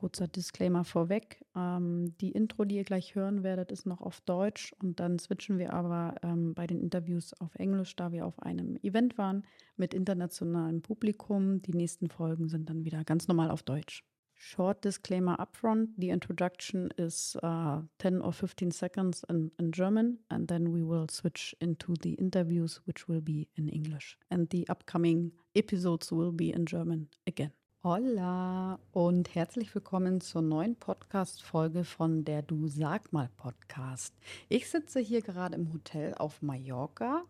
kurzer Disclaimer vorweg. Ähm, die Intro, die ihr gleich hören werdet, ist noch auf Deutsch und dann switchen wir aber ähm, bei den Interviews auf Englisch, da wir auf einem Event waren mit internationalem Publikum. Die nächsten Folgen sind dann wieder ganz normal auf Deutsch. Short disclaimer upfront the introduction is uh, 10 or 15 seconds in, in German, and then we will switch into the interviews, which will be in English. And the upcoming episodes will be in German again. Hola und herzlich willkommen zur neuen Podcast-Folge von der Du Sag mal Podcast. Ich sitze hier gerade im Hotel auf Mallorca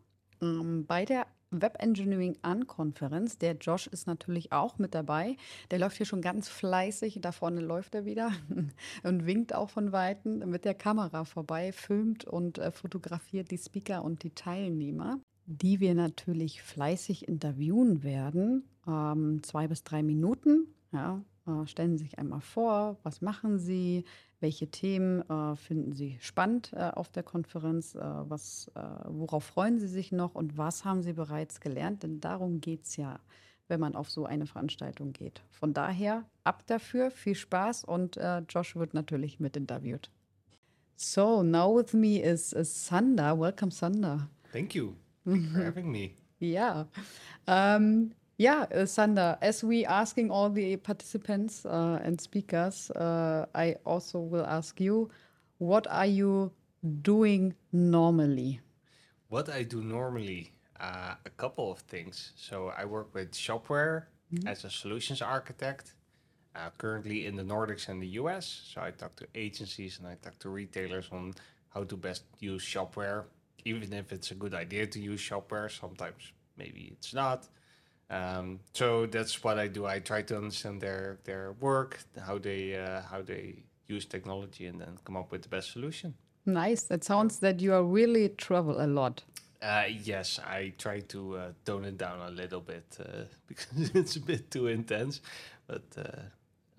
ähm, bei der Web Engineering An Konferenz. Der Josh ist natürlich auch mit dabei. Der läuft hier schon ganz fleißig. Da vorne läuft er wieder und winkt auch von Weitem mit der Kamera vorbei, filmt und äh, fotografiert die Speaker und die Teilnehmer, die wir natürlich fleißig interviewen werden ähm, zwei bis drei Minuten. Ja, äh, stellen Sie sich einmal vor, was machen Sie, welche Themen äh, finden Sie spannend äh, auf der Konferenz, äh, was, äh, worauf freuen Sie sich noch und was haben Sie bereits gelernt? Denn darum geht es ja, wenn man auf so eine Veranstaltung geht. Von daher ab dafür, viel Spaß und äh, Josh wird natürlich mit interviewt. So, now with me is, is Sander. Welcome, Sander. Thank you. Thank you for having me. Yeah. Um, yeah, uh, Sander, as we asking all the participants uh, and speakers, uh, I also will ask you, what are you doing normally? What I do normally, uh, a couple of things. So I work with Shopware Mhm. as a solutions architect, uh, currently in the Nordics and the US. So I talk to agencies and I talk to retailers on how to best use Shopware, even if it's a good idea to use Shopware. Sometimes maybe it's not. Um, so that's what I do. I try to understand their their work, how they uh, how they use technology, and then come up with the best solution. Nice. It sounds that you are really travel a lot. Uh, yes, I try to uh, tone it down a little bit uh, because it's a bit too intense. But uh,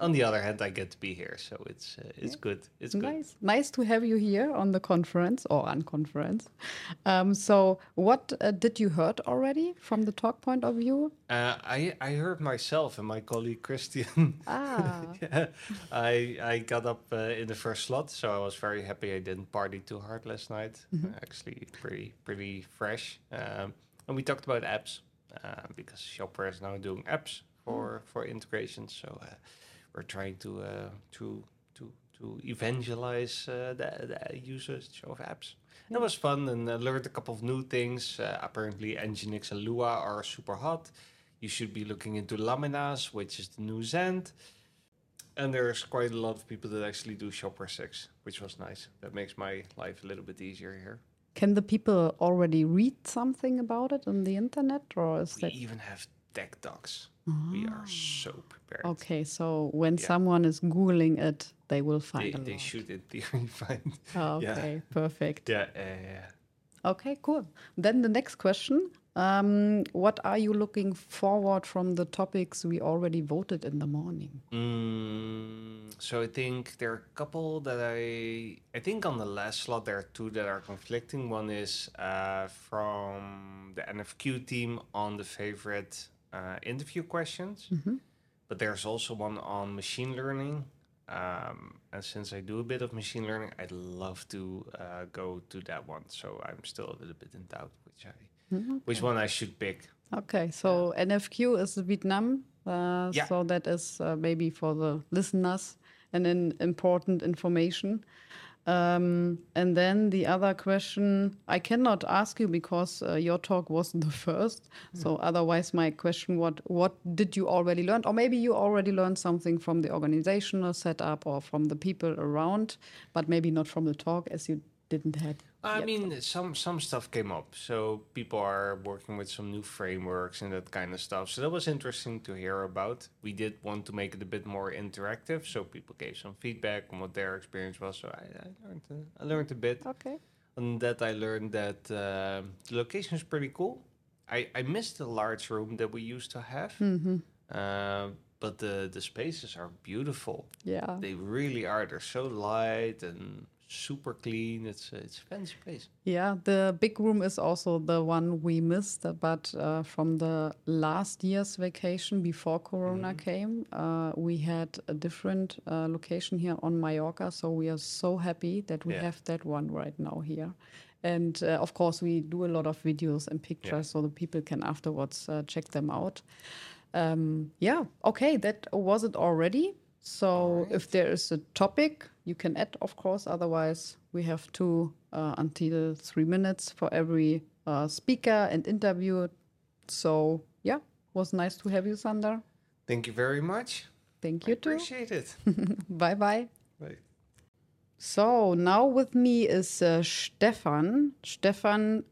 on the other hand, I get to be here, so it's uh, it's good. It's good. Nice. Nice to have you here on the conference or unconference. Um, so, what uh, did you heard already from the talk point of view? Uh, I I heard myself and my colleague Christian. Ah, yeah, I I got up uh, in the first slot, so I was very happy I didn't party too hard last night. Mhm. Actually, pretty pretty fresh. Um, and we talked about apps uh, because Shopware is now doing apps for for integration. So uh, we're trying to uh, to to to evangelize uh, the, the usage of apps. Yeah. That was fun and I learned a couple of new things. Uh, apparently, Nginx and Lua are super hot. You should be looking into Laminas, which is the new Zend. And there's quite a lot of people that actually do Shopware 6, which was nice. That makes my life a little bit easier here. can the people already read something about it on the internet, or is We that even have tech docs. We are so prepared. okay? So when Yeah. someone is googling it, they will find They, they lot. should in theory find. Okay, perfect. Yeah, yeah, yeah. Okay, cool. Then the next question. Um, what are you looking forward from the topics we already voted in the morning? Mm, so I think there are a couple that I I think on the last slot there are two that are conflicting. One is uh, from the NFQ team on the favorite uh, interview questions, Mhm. but there's also one on machine learning. Um, and since I do a bit of machine learning, I'd love to uh, go to that one. So I'm still a little bit in doubt which I Mhm. which one I should pick. Okay, so NFQ is Vietnam. Uh, Yeah. So that is uh, maybe for the listeners and an important information. Um, and then the other question I cannot ask you because uh, your talk wasn't the first. So otherwise, my question: What what did you already learn, or maybe you already learned something from the organizational setup or from the people around, but maybe not from the talk as you didn't had. I yet. mean, some some stuff came up. So people are working with some new frameworks and that kind of stuff. So that was interesting to hear about. We did want to make it a bit more interactive, so people gave some feedback on what their experience was. So I, I learned a, I learned a bit. Okay. On that, I learned that uh, the location is pretty cool. I I missed the large room that we used to have, Mm-hmm. uh, but the the spaces are beautiful. Yeah. They really are. They're so light and super clean. It's uh, it's a fancy place. Yeah, the big room is also the one we missed, but uh, from the last year's vacation before Corona came, uh, we had a different uh, location here on Mallorca. So we are so happy that we Yeah. have that one right now here. And uh, of course, we do a lot of videos and pictures so the people can afterwards uh, check them out. Um, yeah, okay, that was it already. So if there is a topic, you can add, of course. Otherwise, we have two uh, until three minutes for every uh, speaker and interview. So yeah, it was nice to have you, Sander. Thank you very much. Thank I you too. appreciate it. Bye bye. Right. So now with me is uh, Stefan. Stefan,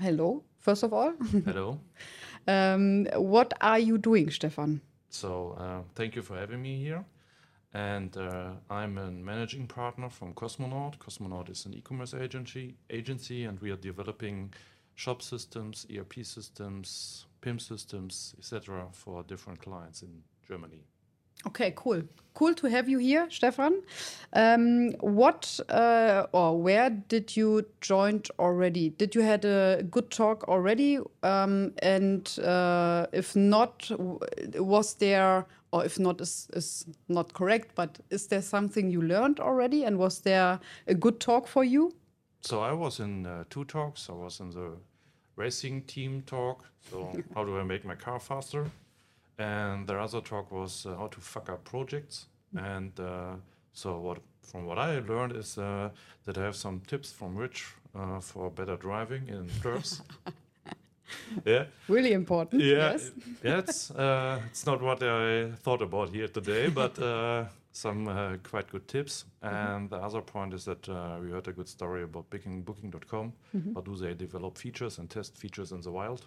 hello. First of all, Hello. um, what are you doing, Stefan? So, uh, thank you for having me here. And uh, I'm a managing partner from Cosmonaut. Cosmonaut is an e-commerce agency, agency, and we are developing shop systems, ERP systems, PIM systems, etc., for different clients in Germany. Okay, cool. Cool to have you here, Stefan. Um, what uh, or where did you join already? Did you had a good talk already? Um, and uh, if not, was there, or if not, is, is not correct, but is there something you learned already? And was there a good talk for you? So I was in uh, two talks. I was in the racing team talk. So how do I make my car faster? And the other talk was uh, how to fuck up projects. And uh, so what from what I learned is uh, that I have some tips from Rich uh, for better driving in curves. yeah, Really important. yeah, Yes. uh, it's not what I thought about here today, but uh, some uh, quite good tips. And the other point is that uh, we heard a good story about Booking Booking.com. How do they develop features and test features in the wild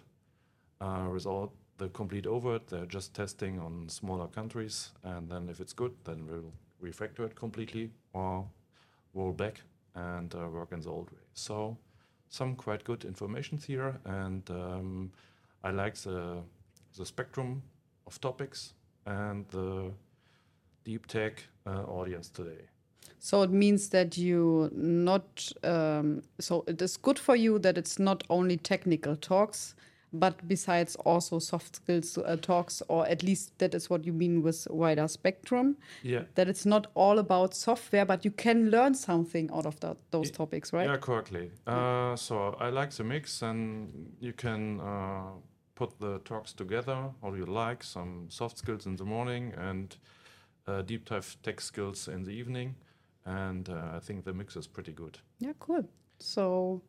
uh, without the complete overt? They're just testing on smaller countries, and then if it's good, then we'll refactor it completely or roll back and uh, work in the old way. So some quite good information here, and um, I like the the spectrum of topics and the deep tech uh, audience today. So it means that you not. Um, so it is good for you that it's not only technical talks, but besides also soft skills uh, talks, or at least that is what you mean with wider spectrum. Yeah. That it's not all about software, but you can learn something out of that, those topics, right? Yeah, correctly. Uh, so I like the mix, and you can uh, put the talks together. Do you like some soft skills in the morning and uh, deep dive tech skills in the evening? And uh, I think the mix is pretty good. Yeah, cool. So,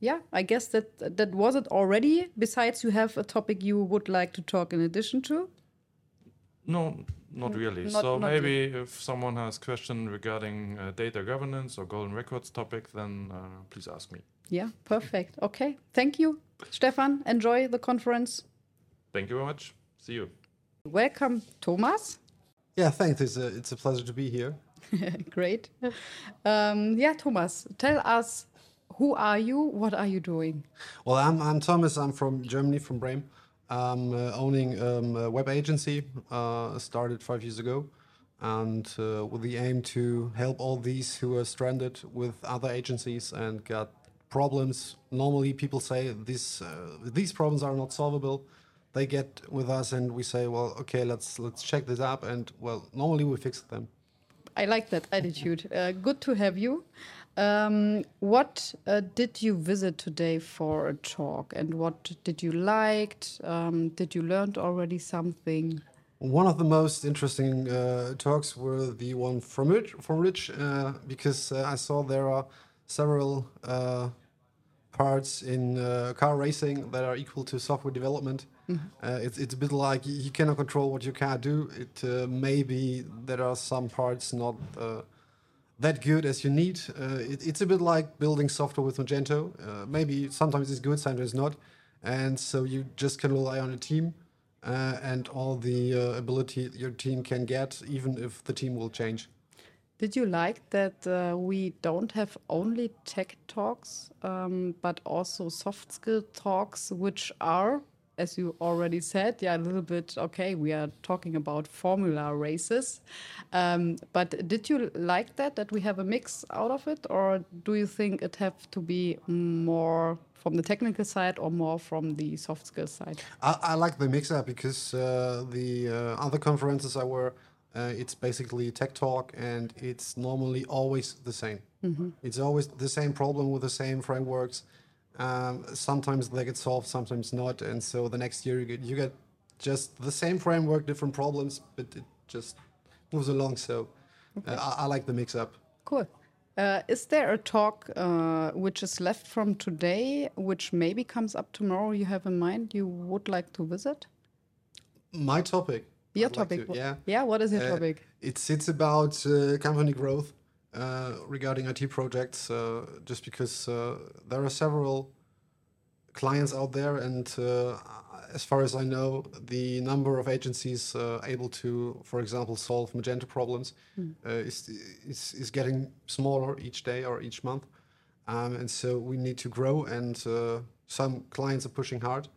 yeah, I guess that that was it already. Besides, you have a topic you would like to talk in addition to. No, not really. not- so not maybe if someone has question regarding uh, data governance or golden records topic, then uh, please ask me. Yeah, perfect. Okay, thank you, Stefan. Enjoy the conference. Thank you very much. See you. Welcome, Thomas. Yeah, thanks. It's a, it's a pleasure to be here. Great. Um, yeah, Thomas, tell us who are you? What are you doing? Well, I'm, I'm Thomas. I'm from Germany, from Bremen. I'm uh, owning um, a web agency, uh, started five years ago, and uh, with the aim to help all these who are stranded with other agencies and got problems. Normally, people say these uh, these problems are not solvable. They get with us, and we say, well, okay, let's let's check this up, and well, normally we fix them. I like that attitude. Uh, good to have you. Um, what uh, did you visit today for a talk, and what did you liked? Um, did you learned already something? One of the most interesting uh, talks were the one from Rich, from Rich uh, because uh, I saw there are several uh, parts in uh, car racing that are equal to software development. Uh, it's, it's a bit like you cannot control what you can't do. It uh, maybe there are some parts not uh, that good as you need. Uh, it, it's a bit like building software with Magento. Uh, maybe sometimes it's good, sometimes not, and so you just can rely on a team uh, and all the uh, ability your team can get, even if the team will change. Did you like that uh, we don't have only tech talks, um, but also soft skill talks, which are as you already said, yeah, a little bit. Okay, we are talking about formula races, um, but did you like that that we have a mix out of it, or do you think it have to be more from the technical side or more from the soft skill side? I, I like the mix up because uh, the uh, other conferences I were, uh, it's basically tech talk and it's normally always the same. It's always the same problem with the same frameworks. Um, sometimes they get solved, sometimes not, and so the next year you get you get just the same framework, different problems, but it just moves along. So uh, I, I like the mix up. Cool. Uh, is there a talk uh, which is left from today, which maybe comes up tomorrow? You have in mind you would like to visit? My topic. Your I'd like topic. to- yeah. Yeah. What is your Uh, topic? It's it's about uh, company growth uh, regarding IT projects. Uh, just because uh, there are several clients out there, and uh, as far as I know, the number of agencies uh, able to, for example, solve Magento problems uh, is, is is getting smaller each day or each month, um, and so we need to grow. And uh, some clients are pushing hard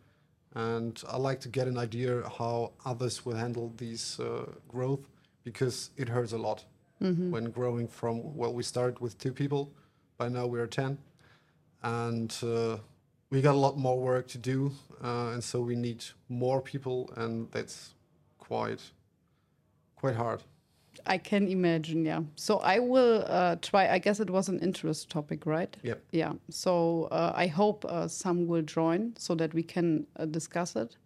and I like to get an idea how others will handle these uh, growth because it hurts a lot when growing from well we started with two people by now we're 10 and uh, we got a lot more work to do uh, and so we need more people and that's quite quite hard I can imagine. Yeah. So I will uh, try. I guess it was an interest topic, right? Yep. Yeah. So uh, I hope uh, some will join so that we can uh, discuss it.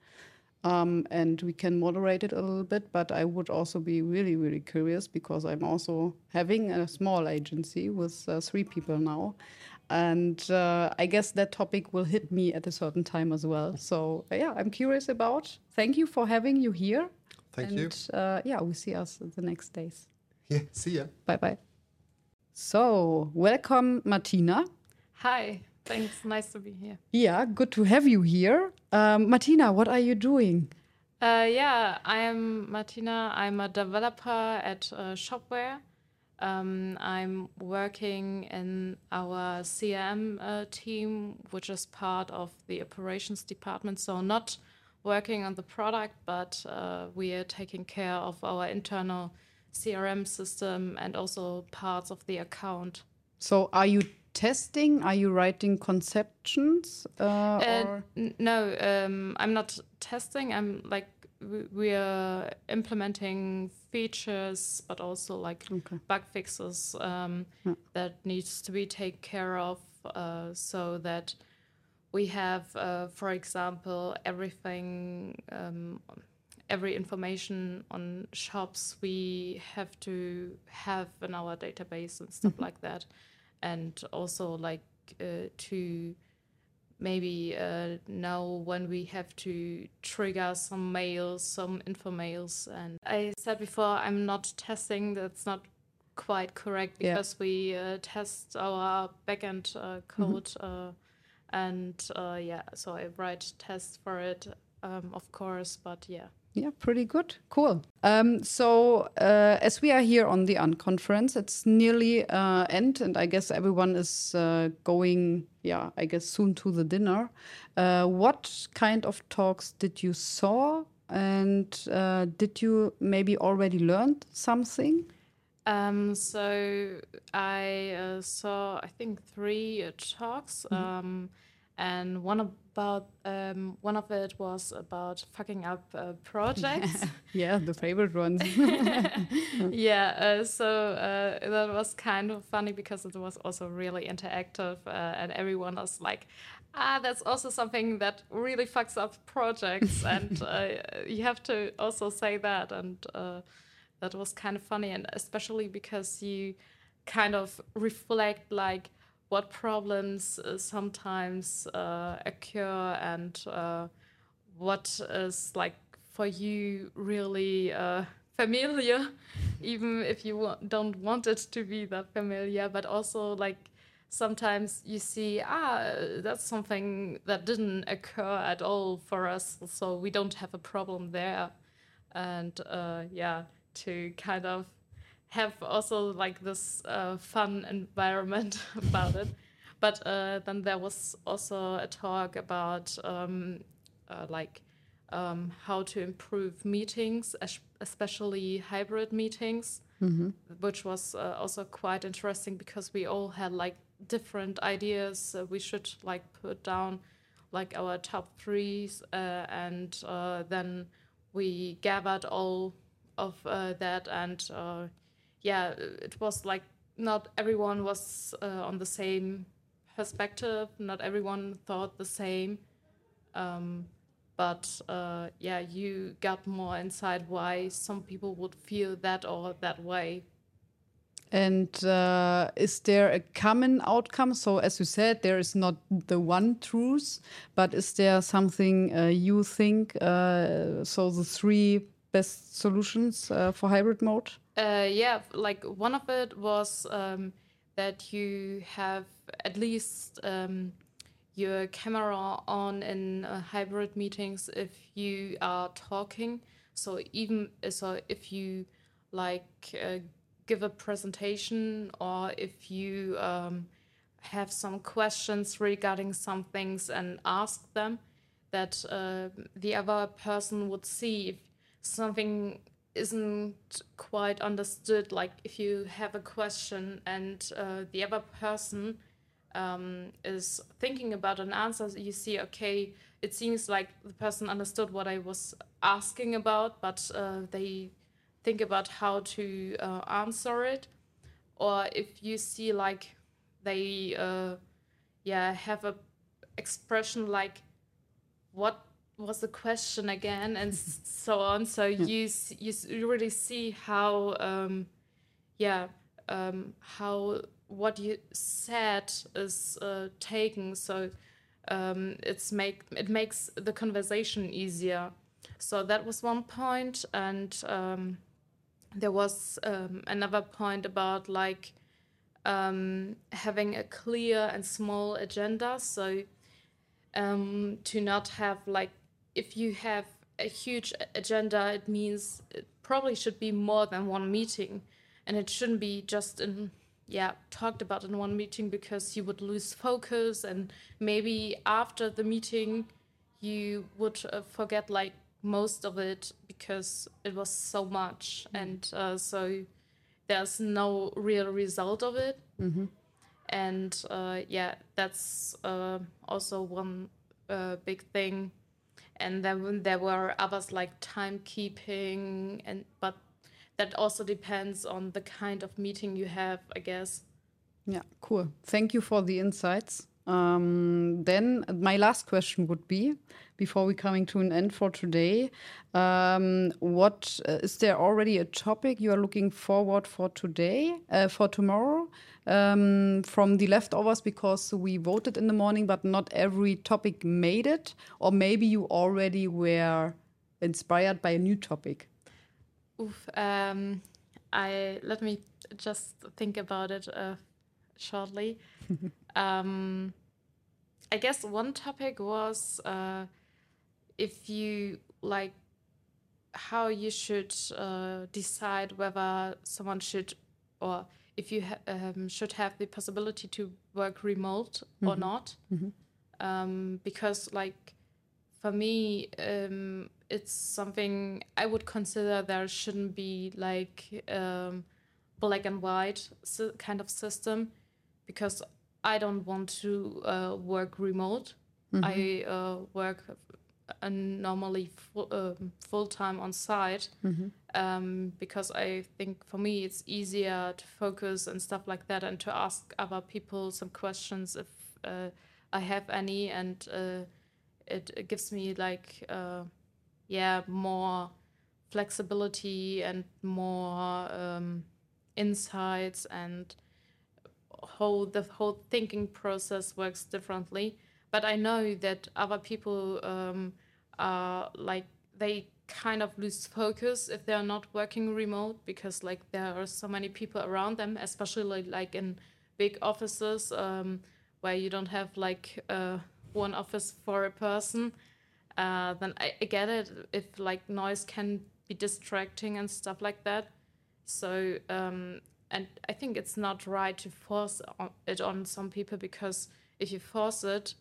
Um, and we can moderate it a little bit, but I would also be really, really curious because I'm also having a small agency with uh, three people now. And uh, I guess that topic will hit me at a certain time as well. So, yeah, I'm curious about. Thank you for having you here. thank and, you Uh, yeah, we see us the next days. yeah see ya Bye bye. So, welcome, Martina. Hi, thanks. Nice to be here. Yeah, good to have you here. Um, Martina, what are you doing? Uh, yeah, I am Martina. I'm a developer at uh, Shopware. Um, I'm working in our CRM uh, team, which is part of the operations department. So, not working on the product, but uh, we are taking care of our internal CRM system and also parts of the account. So, are you testing? Are you writing conceptions? Uh, Uh, no, um, I'm not testing. I'm like we, are implementing features, but also like Okay. bug fixes um, Yeah. that needs to be taken care of, uh, so that we have, uh, for example, everything. Um, Every information on shops we have to have in our database and stuff like that, and also like uh, to maybe uh, know when we have to trigger some mails, some info mails. And I said before, I'm not testing. That's not quite correct Yeah. because we uh, test our backend uh, code, uh, and uh, yeah, so I write tests for it, um, of course. But yeah. Yeah, pretty good. Cool. Um, so, uh, as we are here on the unconference, it's nearly uh, end, and I guess everyone is uh, going, yeah, I guess soon to the dinner. Uh, what kind of talks did you saw, and uh, did you maybe already learned something? Um, so I uh, saw, I think, three uh, talks, um, and one about um, one of it was about fucking up uh, projects. Yeah, the favorite ones. yeah, uh, so uh, that was kind of funny because it was also really interactive, uh, and everyone was like, "Ah, that's also something that really fucks up projects," and uh, you have to also say that, and uh, that was kind of funny, and especially because you kind of reflect like what problems uh, sometimes uh, occur and uh, what is like for you really uh, familiar, even if you don't want it to be that familiar, but also like sometimes you see, ah, that's something that didn't occur at all for us, so we don't have a problem there. And uh, yeah, to kind of have also like this uh, fun environment about it. But uh, then there was also a talk about um, uh, like um, how to improve meetings, especially hybrid meetings, which was uh, also quite interesting because we all had like different ideas. Uh, we should like put down like our top threes, uh, and uh, then we gathered all of uh, that, and uh, yeah, it was like not everyone was uh, on the same perspective. Not everyone thought the same. Um, but uh, yeah, you got more insight why some people would feel that or that way. And uh, is there a common outcome? So, as you said, there is not the one truth, but is there something uh, you think? Uh, so, the three best solutions uh, for hybrid mode? Uh, yeah, like one of it was um, that you have at least um, your camera on in uh, hybrid meetings if you are talking. So even so, if you like uh, give a presentation or if you um, have some questions regarding some things and ask them, that uh, the other person would see if something isn't quite understood. Like if you have a question and uh, the other person um, is thinking about an answer, you see, okay, it seems like the person understood what I was asking about, but uh, they think about how to uh, answer it. Or if you see like they, uh, yeah, have a expression like, what was the question again, and so on. So you you you really see how, um, yeah, um, how what you said is uh, taken. So um, it's make it makes the conversation easier. So that was one point, and um, there was um, another point about like um, having a clear and small agenda. So um, to not have like if you have a huge agenda, it means it probably should be more than one meeting, and it shouldn't be just in yeah talked about in one meeting because you would lose focus and maybe after the meeting you would uh, forget like most of it because it was so much. And uh, so there's no real result of it. And uh, yeah that's uh, also one uh, big thing and then there were others like timekeeping and but that also depends on the kind of meeting you have i guess Yeah, cool. Thank you for the insights. Um, then my last question would be, before we coming to an end for today, um, what uh, is there already a topic you are looking forward for today, uh, for tomorrow, um, from the leftovers? Because we voted in the morning, but not every topic made it, or maybe you already were inspired by a new topic. Oof, um, I let me just think about it uh, shortly. um, I guess one topic was uh, if you like how you should uh, decide whether someone should or if you ha- um, should have the possibility to work remote or not. Um, because like for me, um, it's something I would consider there shouldn't be like um, black and white kind of system. Because I don't want to uh, work remote. I uh, work uh, normally full, um, full time on site um, because I think for me it's easier to focus and stuff like that and to ask other people some questions if uh, I have any and uh, it, it gives me like uh, yeah more flexibility and more um, insights and whole the whole thinking process works differently. But i know that other people um, are like they kind of lose focus if they're not working remote because like there are so many people around them especially like in big offices um, where you don't have like uh, one office for a person. Uh, then I, I get it if like noise can be distracting and stuff like that. So um, and i think it's not right to force it on some people because if you force it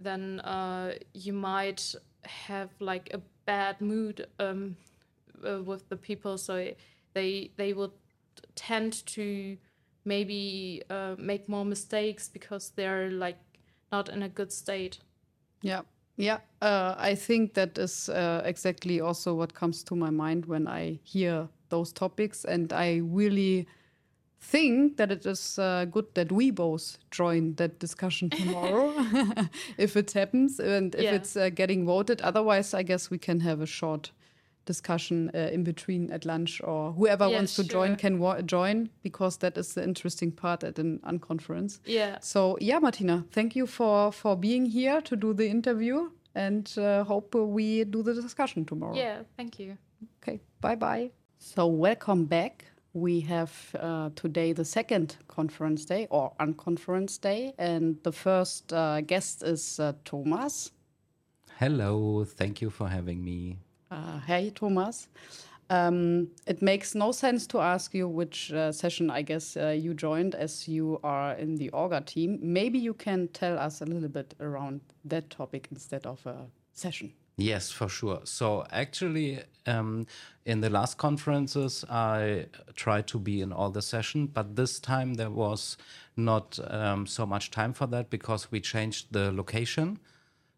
then uh, you might have like a bad mood um, uh, with the people, so they they will tend to maybe uh, make more mistakes because they're like not in a good state. Yeah. Yeah, uh, I think that is uh, exactly also what comes to my mind when I hear those topics. And I really think that it is uh, good that we both join that discussion tomorrow if it happens and if Yeah. it's uh, getting voted. Otherwise, I guess we can have a short discussion uh, in between at lunch or whoever Yeah, wants to join can wa- join because that is the interesting part at an unconference. Yeah. So yeah, Martina, thank you for for being here to do the interview, and uh, hope we do the discussion tomorrow. Yeah. Thank you. Okay. Bye bye. So welcome back. We have uh, today the second conference day or unconference day, and the first uh, guest is uh, Thomas. Hello, thank you for having me. Uh, hey, Thomas. Um, it makes no sense to ask you which uh, session I guess uh, you joined as you are in the Orga team. Maybe you can tell us a little bit around that topic instead of a session. Yes, for sure. So, actually, um, in the last conferences, I tried to be in all the session, but this time there was not um, so much time for that because we changed the location.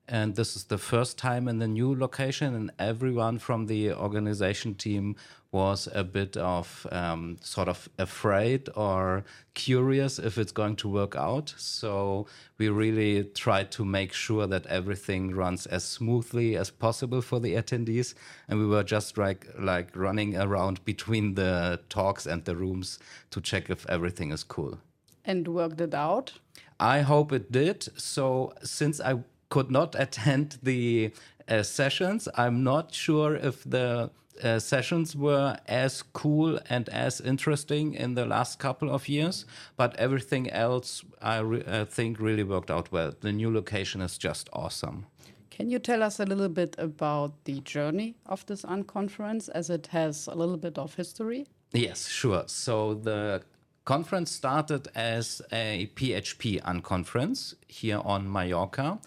And this is the first time in the new location, and everyone from the organization team was a bit of um, sort of afraid or curious if it's going to work out. So we really tried to make sure that everything runs as smoothly as possible for the attendees, and we were just like like running around between the talks and the rooms to check if everything is cool. And worked it out. I hope it did. So, since I could not attend the uh, sessions, I'm not sure if the uh, sessions were as cool and as interesting in the last couple of years, but everything else I uh, think really worked out well. The new location is just awesome. Can you tell us a little bit about the journey of this unconference as it has a little bit of history? Yes, sure. So the conference started as a PHP unconference here on Mallorca.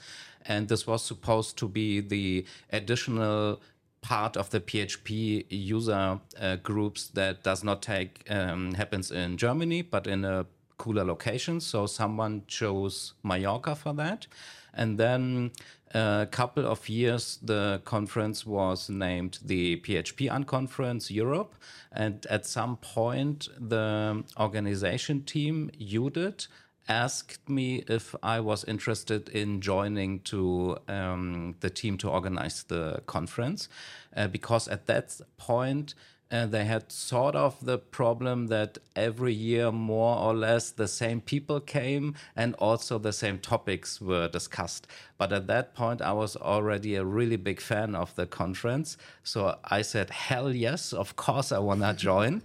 And this was supposed to be the additional part of the PHP user uh, groups that does not take um, happens in Germany, but in a cooler location. So someone chose Mallorca for that. And then a couple of years, the conference was named the PHP Unconference Europe. And at some point, the organization team, UDIT, asked me if I was interested in joining to um, the team to organize the conference, uh, because at that point uh, they had sort of the problem that every year more or less the same people came and also the same topics were discussed. But at that point, I was already a really big fan of the conference, so I said, "Hell yes, of course I wanna join."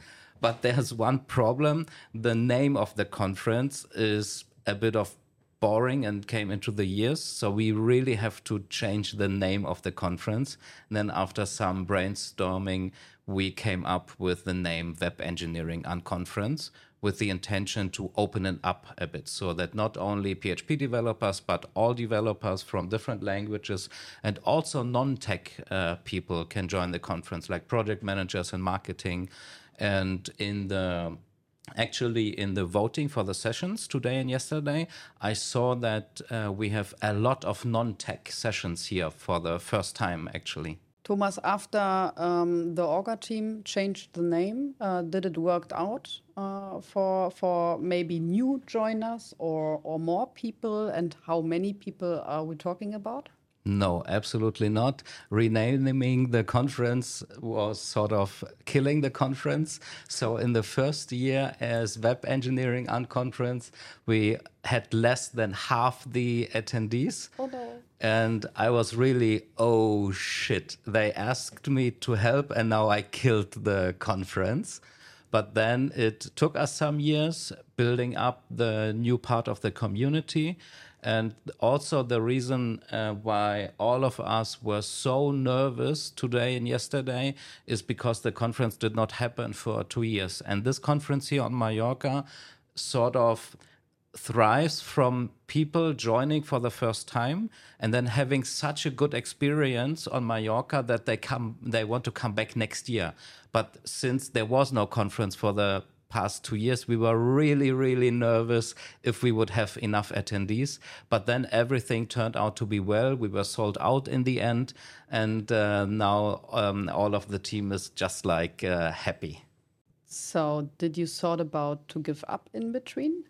But there's one problem. The name of the conference is a bit of boring and came into the years. So we really have to change the name of the conference. And then after some brainstorming, we came up with the name Web Engineering Unconference with the intention to open it up a bit so that not only PHP developers, but all developers from different languages and also non tech uh, people can join the conference, like project managers and marketing. And in the actually in the voting for the sessions today and yesterday, I saw that uh, we have a lot of non tech sessions here for the first time, actually. Thomas, after um, the Orga team changed the name, uh, did it work out uh, for for maybe new joiners or or more people? And how many people are we talking about? No, absolutely not. Renaming the conference was sort of killing the conference. So, in the first year as Web Engineering Unconference, we had less than half the attendees. Oh no. And I was really, oh shit. They asked me to help, and now I killed the conference. But then it took us some years building up the new part of the community. And also, the reason uh, why all of us were so nervous today and yesterday is because the conference did not happen for two years. And this conference here on Mallorca sort of thrives from people joining for the first time and then having such a good experience on Mallorca that they come they want to come back next year. But since there was no conference for the past two years, we were really, really nervous if we would have enough attendees. But then everything turned out to be well. We were sold out in the end, and uh, now um, all of the team is just like uh, happy. So, did you thought about to give up in between?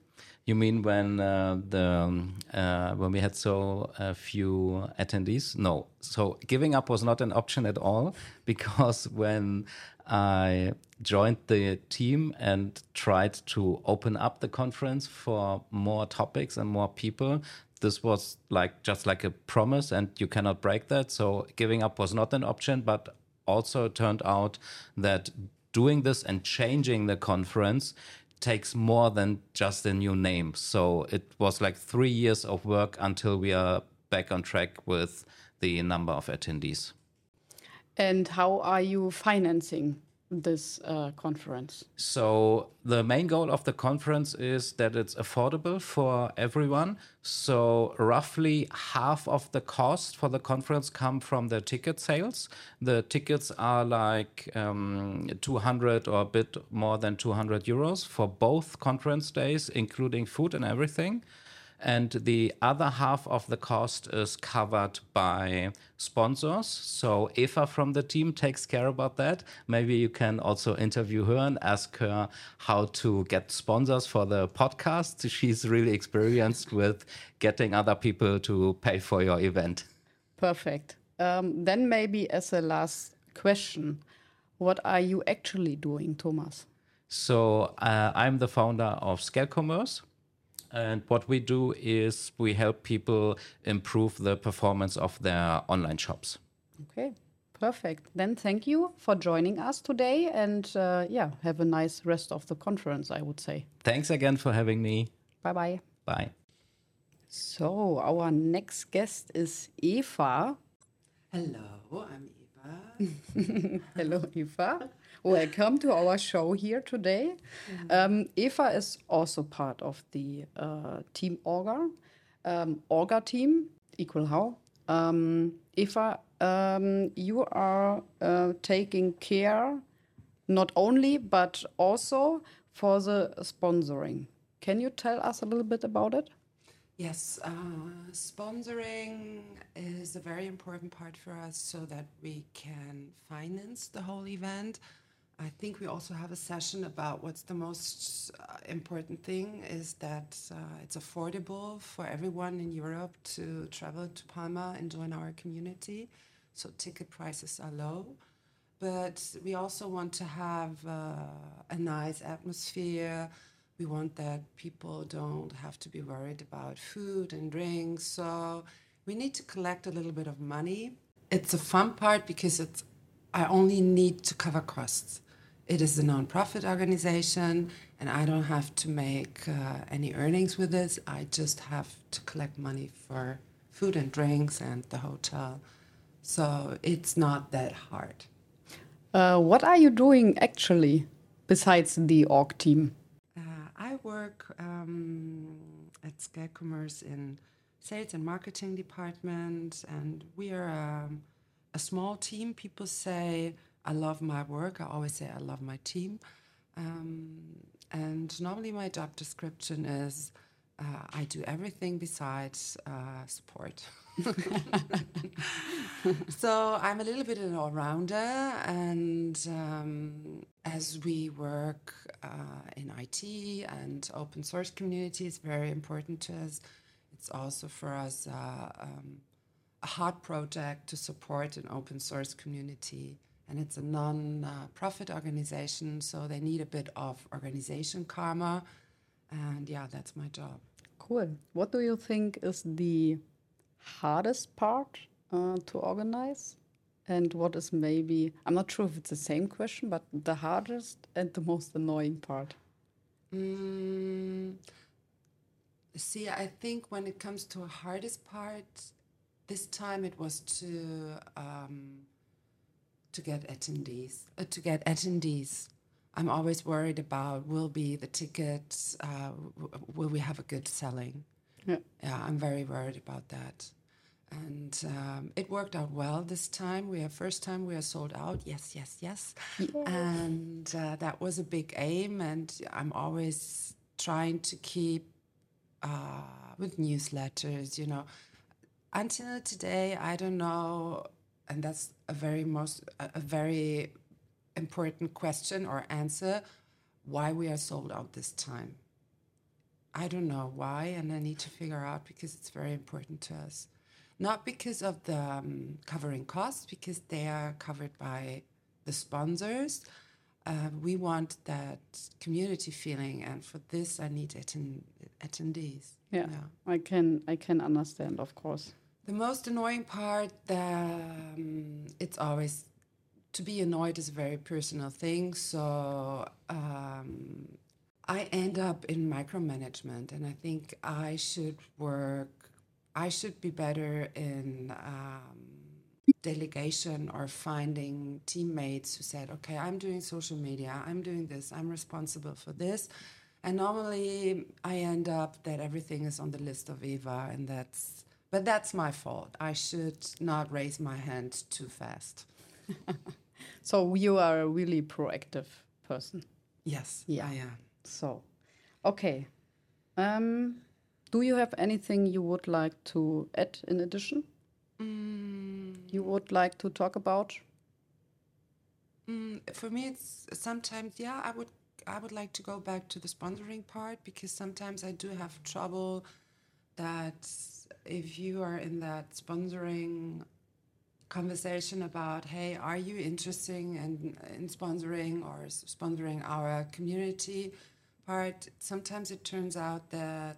You mean when uh, the uh, when we had so uh, few attendees? No. So giving up was not an option at all because when I joined the team and tried to open up the conference for more topics and more people, this was like just like a promise, and you cannot break that. So giving up was not an option, but also turned out that doing this and changing the conference takes more than just a new name. So it was like three years of work until we are back on track with the number of attendees. And how are you financing this uh, conference? So the main goal of the conference is that it's affordable for everyone. So roughly half of the cost for the conference come from the ticket sales. The tickets are like um, 200 or a bit more than 200 euros for both conference days, including food and everything and the other half of the cost is covered by sponsors. So Eva from the team takes care about that. Maybe you can also interview her and ask her how to get sponsors for the podcast. She's really experienced with getting other people to pay for your event. Perfect. Um, then maybe as a last question, what are you actually doing, Thomas? So uh, I'm the founder of Scale Commerce. And what we do is we help people improve the performance of their online shops. Okay, perfect. Then thank you for joining us today. And uh, yeah, have a nice rest of the conference, I would say. Thanks again for having me. Bye bye. Bye. So, our next guest is Eva. Hello, I'm Eva. Hello, Eva. Welcome to our show here today. Mm-hmm. Um, Eva is also part of the uh, team Orga, um, Orga team, equal how. Um, Eva, um, you are uh, taking care not only but also for the sponsoring. Can you tell us a little bit about it? Yes, uh, sponsoring is a very important part for us so that we can finance the whole event. I think we also have a session about what's the most uh, important thing is that uh, it's affordable for everyone in Europe to travel to Palma and join our community. So ticket prices are low. But we also want to have uh, a nice atmosphere. We want that people don't have to be worried about food and drinks. So we need to collect a little bit of money. It's a fun part because it's I only need to cover costs it is a non-profit organization and i don't have to make uh, any earnings with this. I just have to collect money for food and drinks and the hotel. So it's not that hard. Uh, what are you doing actually besides the org team? Uh, i work um, at scale commerce in sales and marketing department and we are um, a small team people say I love my work. I always say I love my team. Um, and normally my job description is uh, I do everything besides uh, support. so I'm a little bit an all rounder, and um, as we work uh, in IT and open source community is very important to us. It's also for us uh, um, a hard project to support an open source community and it's a non-profit organization, so they need a bit of organization karma, and yeah, that's my job. Cool. What do you think is the hardest part uh, to organize? And what is maybe, I'm not sure if it's the same question, but the hardest and the most annoying part? Mm, see, I think when it comes to hardest part, this time it was to um, to get attendees. Uh, to get attendees, I'm always worried about will be the tickets, uh, will we have a good selling? Yeah. Yeah, I'm very worried about that. And um, it worked out well this time. We are first time we are sold out. Yes, yes, yes. And uh, that was a big aim. And I'm always trying to keep uh, with newsletters. You know, until today, I don't know, and that's a very most a, very important question or answer why we are sold out this time. I don't know why, and I need to figure out because it's very important to us. Not because of the um, covering costs, because they are covered by the sponsors. Uh, we want that community feeling, and for this, I need atten- attendees. Yeah, I can I can understand, of course. The most annoying part, um, it's always to be annoyed is a very personal thing. So um, I end up in micromanagement, and I think I should work. I should be better in um, delegation or finding teammates who said, "Okay, I'm doing social media. I'm doing this. I'm responsible for this." And normally, I end up that everything is on the list of Eva, and that's. But that's my fault. I should not raise my hand too fast. So you are a really proactive person. Yes, Yeah. I am. So, okay. Um, do you have anything you would like to add in addition? You would like to talk about? Mm, for me, it's sometimes yeah. I would I would like to go back to the sponsoring part because sometimes I do have trouble that if you are in that sponsoring conversation about hey are you interested in, in sponsoring or sponsoring our community part sometimes it turns out that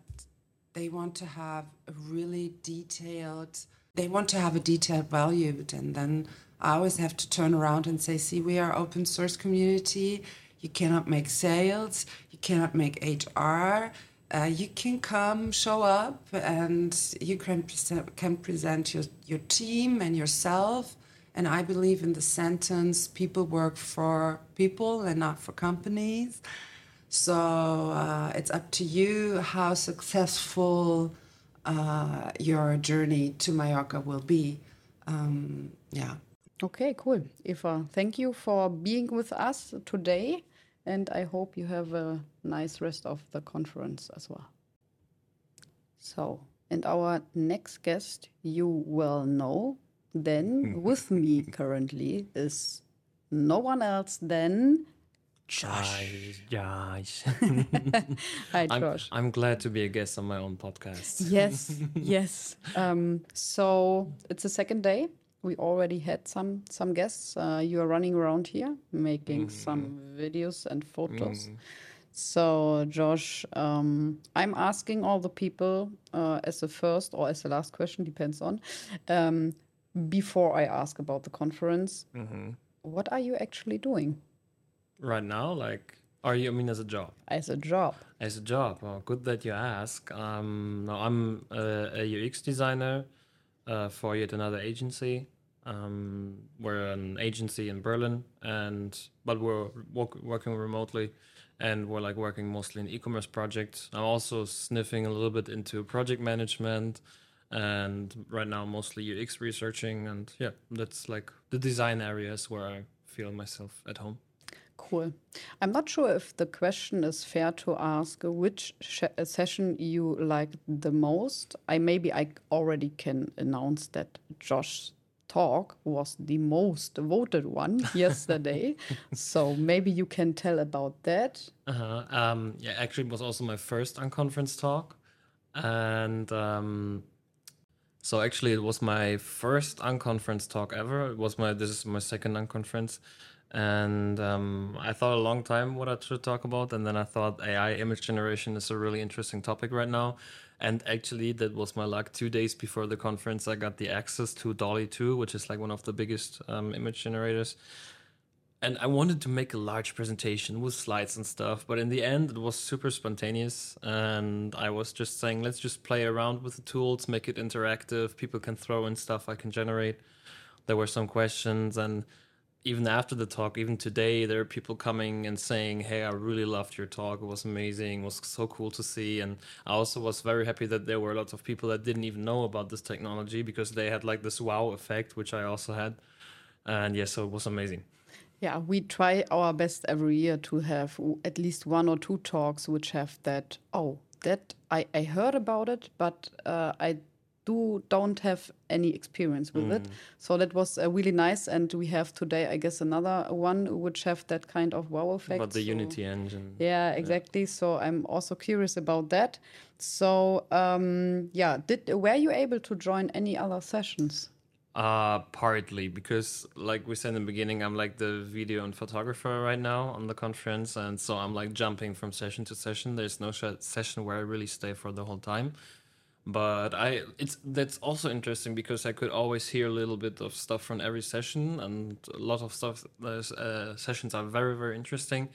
they want to have a really detailed they want to have a detailed valued and then i always have to turn around and say see we are open source community. You cannot make sales. You cannot make hr uh, you can come show up and you can present, can present your, your team and yourself and i believe in the sentence people work for people and not for companies so uh, it's up to you how successful uh, your journey to Mallorca will be. Um, yeah. Okay, cool. Eva, thank you for being with us today. And I hope you have a nice rest of the conference as well. So, and our next guest, you well know, then with me currently is no one else than Josh. Hi, Josh. Hi, I'm, Josh. I'm glad to be a guest on my own podcast. Yes, yes. Um, so it's the second day. We already had some some guests. Uh, you are running around here making some videos and photos. So Josh, um, I'm asking all the people uh, as the first or as the last question depends on. Um, before I ask about the conference, what are you actually doing Right now, like, are you, I mean, as a job? as a job? As a job, well, good that you ask. Um, no, I'm a, a UX designer uh, for yet another agency. Um, we're an agency in Berlin, and but we're work, working remotely, and we're like working mostly in e-commerce projects. I'm also sniffing a little bit into project management, and right now mostly UX researching, and yeah, that's like the design areas where I feel myself at home. Cool. I'm not sure if the question is fair to ask which session you liked the most. I maybe I already can announce that Josh's talk was the most voted one yesterday. so maybe you can tell about that. Uh-huh. Um, yeah, actually, it was also my first unconference talk, and um, so actually, it was my first unconference talk ever. It was my this is my second unconference, and um, I thought a long time what I should talk about, and then I thought AI image generation is a really interesting topic right now. And actually, that was my luck. Two days before the conference, I got the access to DALL-E 2, which is like one of the biggest um, image generators and I wanted to make a large presentation with slides and stuff, but in the end, it was super spontaneous. And I was just saying, let's just play around with the tools, make it interactive. People can throw in stuff I can generate. There were some questions, and even after the talk, even today, there are people coming and saying, "Hey, I really loved your talk. It was amazing. It was so cool to see." And I also was very happy that there were lots of people that didn't even know about this technology because they had like this wow effect, which I also had. And yeah, so it was amazing. Yeah, we try our best every year to have at least one or two talks which have that. Oh, that I, I heard about it, but uh, I do don't have any experience with it. So that was uh, really nice, and we have today, I guess, another one which have that kind of wow effect. About the so- Unity engine. Yeah, exactly. So I'm also curious about that. So um, yeah, did were you able to join any other sessions? Uh, partly because, like we said in the beginning, I'm like the video and photographer right now on the conference, and so I'm like jumping from session to session. There's no sh- session where I really stay for the whole time. But I, it's that's also interesting because I could always hear a little bit of stuff from every session, and a lot of stuff. Those uh, sessions are very very interesting.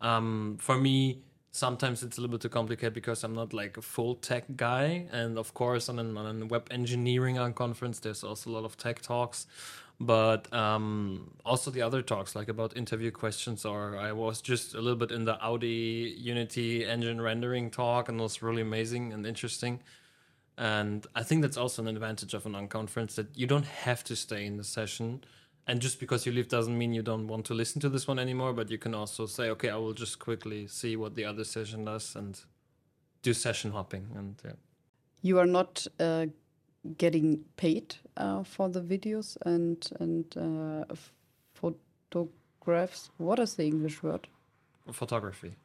Um, for me, sometimes it's a little bit too complicated because I'm not like a full tech guy, and of course, on an, on a web engineering uh, conference, there's also a lot of tech talks, but um, also the other talks like about interview questions. Or I was just a little bit in the Audi Unity engine rendering talk, and it was really amazing and interesting. And I think that's also an advantage of an unconference that you don't have to stay in the session. And just because you leave doesn't mean you don't want to listen to this one anymore, but you can also say, okay, I will just quickly see what the other session does and do session hopping. And yeah. You are not uh, getting paid uh, for the videos and and uh, photographs. What is the English word? photography.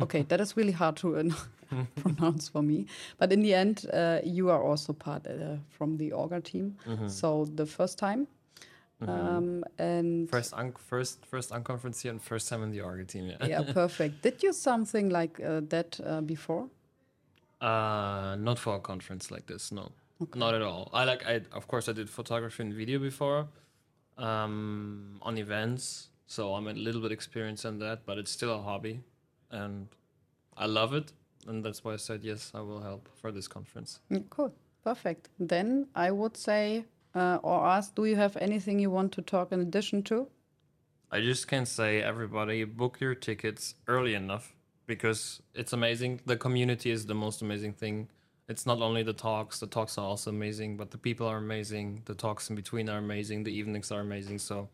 Okay, that is really hard to uh, pronounce for me. But in the end, uh, you are also part uh, from the Orga team. So the first time, um, and First, un- first, first unconference here and first time in the Orga team. Yeah. yeah, perfect. Did you something like uh, that uh, before? Uh, not for a conference like this. No, not at all. I like. I of course I did photography and video before, um, on events. So I'm a little bit experienced in that, but it's still a hobby, and I love it, and that's why I said yes. I will help for this conference. Mm, Cool, perfect. Then I would say uh, or ask, do you have anything you want to talk in addition to? I just can say everybody book your tickets early enough because it's amazing. The community is the most amazing thing. It's not only the talks, the talks are also amazing, but the people are amazing. The talks in between are amazing. The evenings are amazing. So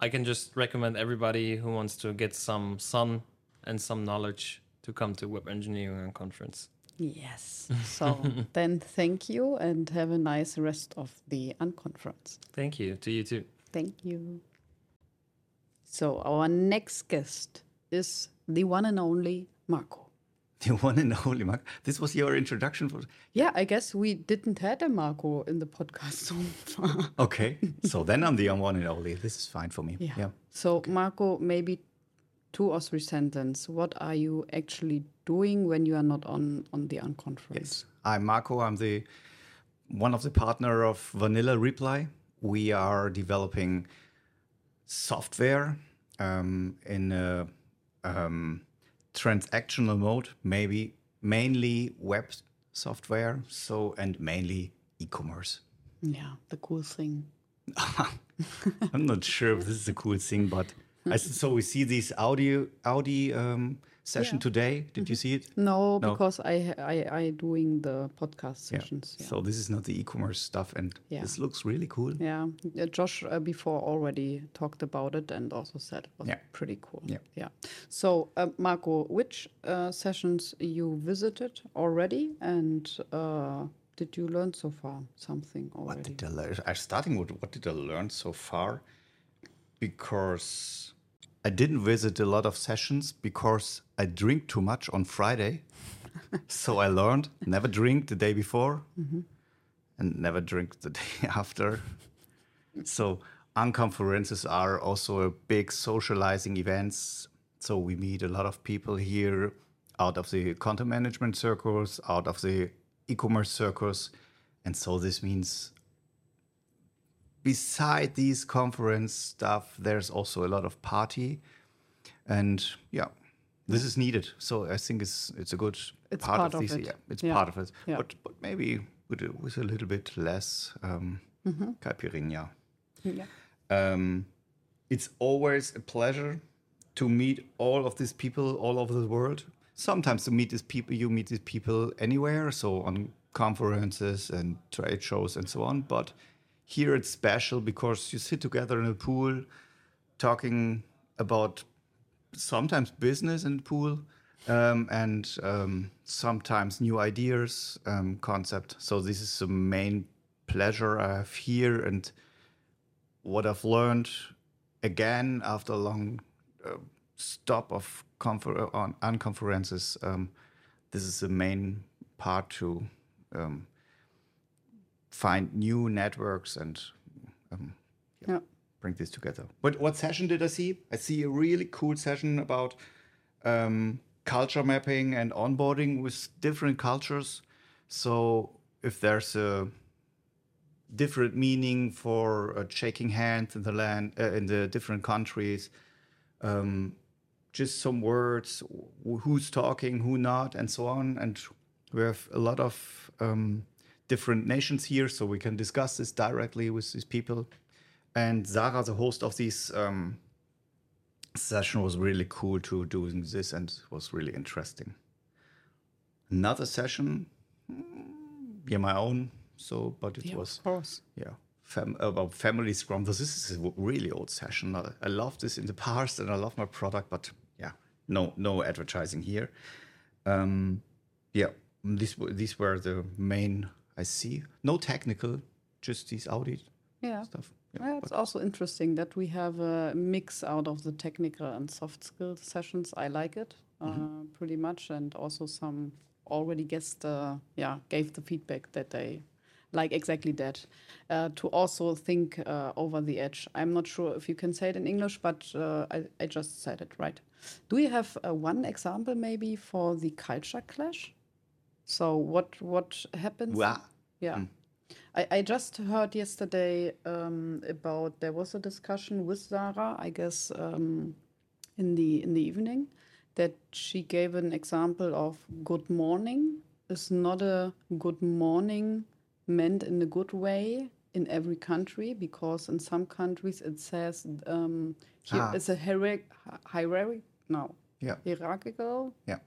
I can just recommend everybody who wants to get some sun and some knowledge to come to Web Engineering Unconference. Yes. So then thank you and have a nice rest of the unconference. Thank you. To you too. Thank you. So our next guest is the one and only Marco. The one and only Mark. This was your introduction for. Yeah, I guess we didn't had a Marco in the podcast so far. Okay, so then I'm the one and only. This is fine for me. Yeah. So Marco, maybe two or three sentences. What are you actually doing when you are not on on the unconference? Yes. I'm Marco. I'm the one of the partner of Vanilla Reply. We are developing software um, in a um, transactional mode, maybe mainly web software. So and mainly e-commerce. Yeah, the cool thing. I'm not sure if this is a cool thing, but I, s- so we see this Audi Audi um, session Yeah. today. Did you see it? No, No. because I I I doing the podcast sessions. Yeah. So this is not the e-commerce stuff, and Yeah. this looks really cool. Yeah, uh, Josh uh, before already talked about it and also said it was Yeah. pretty cool. Yeah. yeah. So, uh, Marco, which uh, sessions you visited already, and uh, did you learn so far something already? What did I learn? I'm starting with what did I learn so far? Because I didn't visit a lot of sessions because I drink too much on Friday. so I learned never drink the day before mm-hmm. and never drink the day after. so unconferences are also a big socializing events. So we meet a lot of people here out of the content management circles, out of the e-commerce circles. And so this means beside these conference stuff, there's also a lot of party. And yeah, this is needed. So I think it's it's a good It's part, part of, of this. it. Yeah, it's Yeah. part of it. Yeah. But but maybe with a, with a little bit less um, caipirinha. Yeah. Um, it's always a pleasure to meet all of these people all over the world. Sometimes to meet these people, you meet these people anywhere, so on conferences and trade shows and so on. But here it's special because you sit together in a pool, talking about sometimes business in the pool, um, and um, sometimes new ideas, um, concept. So this is the main pleasure I have here, and what I've learned again after a long uh, stop of confer- on unconferences. Um, this is the main part to um, find new networks and um, Yeah. bring this together. But what session did I see? I see a really cool session about um, culture mapping and onboarding with different cultures. So if there's a different meaning for uh, shaking hands in the land uh, in the different countries, um, just some words, who's talking, who not, and so on. And we have a lot of um, different nations here, so we can discuss this directly with these people. And Sarah, the host of this um, session, was really cool to doing this and was really interesting. Another session, mm, yeah, my own. So, but it Yeah, was of course. yeah fam- about family scrum this is a really old session i, I love this in the past and i love my product but yeah no no advertising here um yeah these these were the main i see no technical just these audit Yeah. stuff Yeah, it's also interesting that we have a mix out of the technical and soft skill sessions. I like it uh, pretty much, and also some already guests, uh, yeah, gave the feedback that they like exactly that. Uh, to also think uh, over the edge. I'm not sure if you can say it in English, but uh, I, I just said it right. Do you have uh, one example maybe for the culture clash? So what what happens? Wow. Yeah. I, I just heard yesterday um, about there was a discussion with Zara, I guess, um, in the in the evening, that she gave an example of good morning is not a good morning meant in a good way in every country because in some countries it says um, here Ah. is a hierarch hierarchy no yeah hierarchical yeah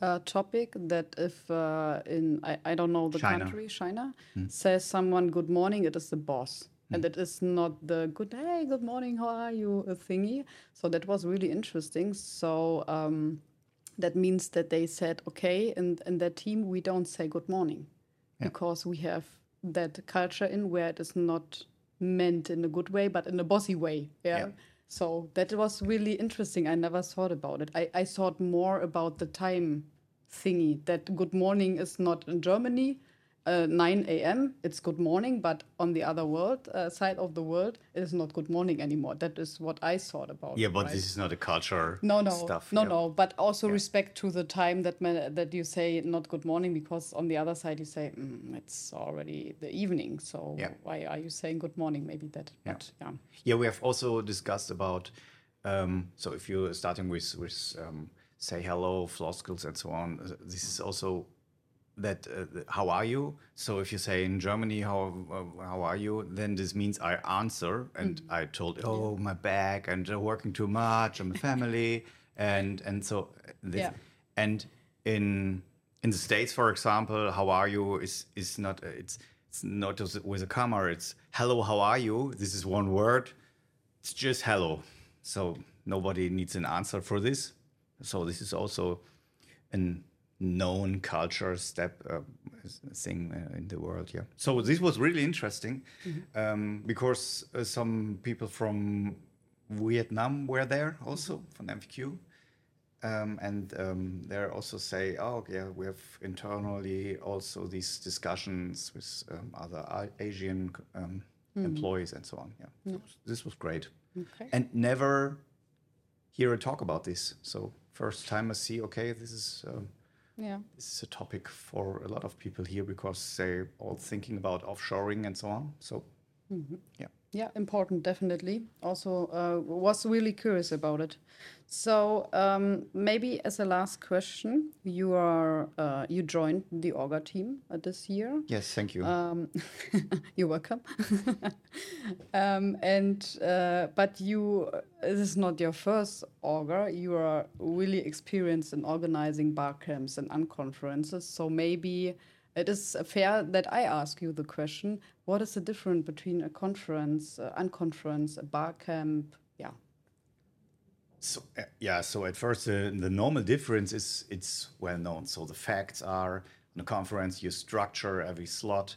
uh, topic that if uh, in I, I don't know the China. country China says someone good morning it is the boss. And it is not the good hey good morning how are you thingy. So that was really interesting. So um, that means that they said okay in, in that team we don't say good morning because we have that culture in where it is not meant in a good way but in a bossy way yeah, Yeah. So that was really interesting. I never thought about it. I, I thought more about the time thingy that good morning is not in germany uh, 9 a.m it's good morning but on the other world uh, side of the world it is not good morning anymore that is what i thought about yeah but right? this is not a culture no no stuff no yeah. no but also respect to the time that that you say not good morning because on the other side you say mm, it's already the evening so Yeah. why are you saying good morning maybe that but yeah Yeah, we have also discussed about um, so if you're starting with with um, say hello, floscles, and so on. This is also that uh, how are you? So if you say in Germany how uh, how are you, then this means I answer and I told oh. My back and uh, working too much and my family. And and so uh, this, Yeah. and in in the states for example how are you is is not uh, it's it's not with a comma it's hello how are you? This is one word. It's just hello. So nobody needs an answer for this. So this is also a known culture step uh, thing uh, in the world yeah so this was really interesting um, because uh, some people from vietnam were there also from NFQ um, and um, they also say, oh, yeah, we have internally also these discussions with um, other Asian um, employees and so on. Yeah, this was great. Okay. And never hear a talk about this. So first time I see, okay, this is um, yeah this is a topic for a lot of people here because they are all thinking about offshoring and so on. So mm-hmm. Yeah. Yeah, important, definitely. Also, uh, was really curious about it. So, um, maybe as a last question, you are uh, you joined the Orga team uh, this year. Yes, thank you. Um, you're welcome. um, and uh, but you, this is not your first Orga. You are really experienced in organizing bar camps and unconferences. So maybe it is fair that I ask you the question: What is the difference between a conference, uh, unconference, a bar camp? Yeah. So uh, yeah, so at first uh, the normal difference is it's well known. So the facts are on a conference you structure every slot.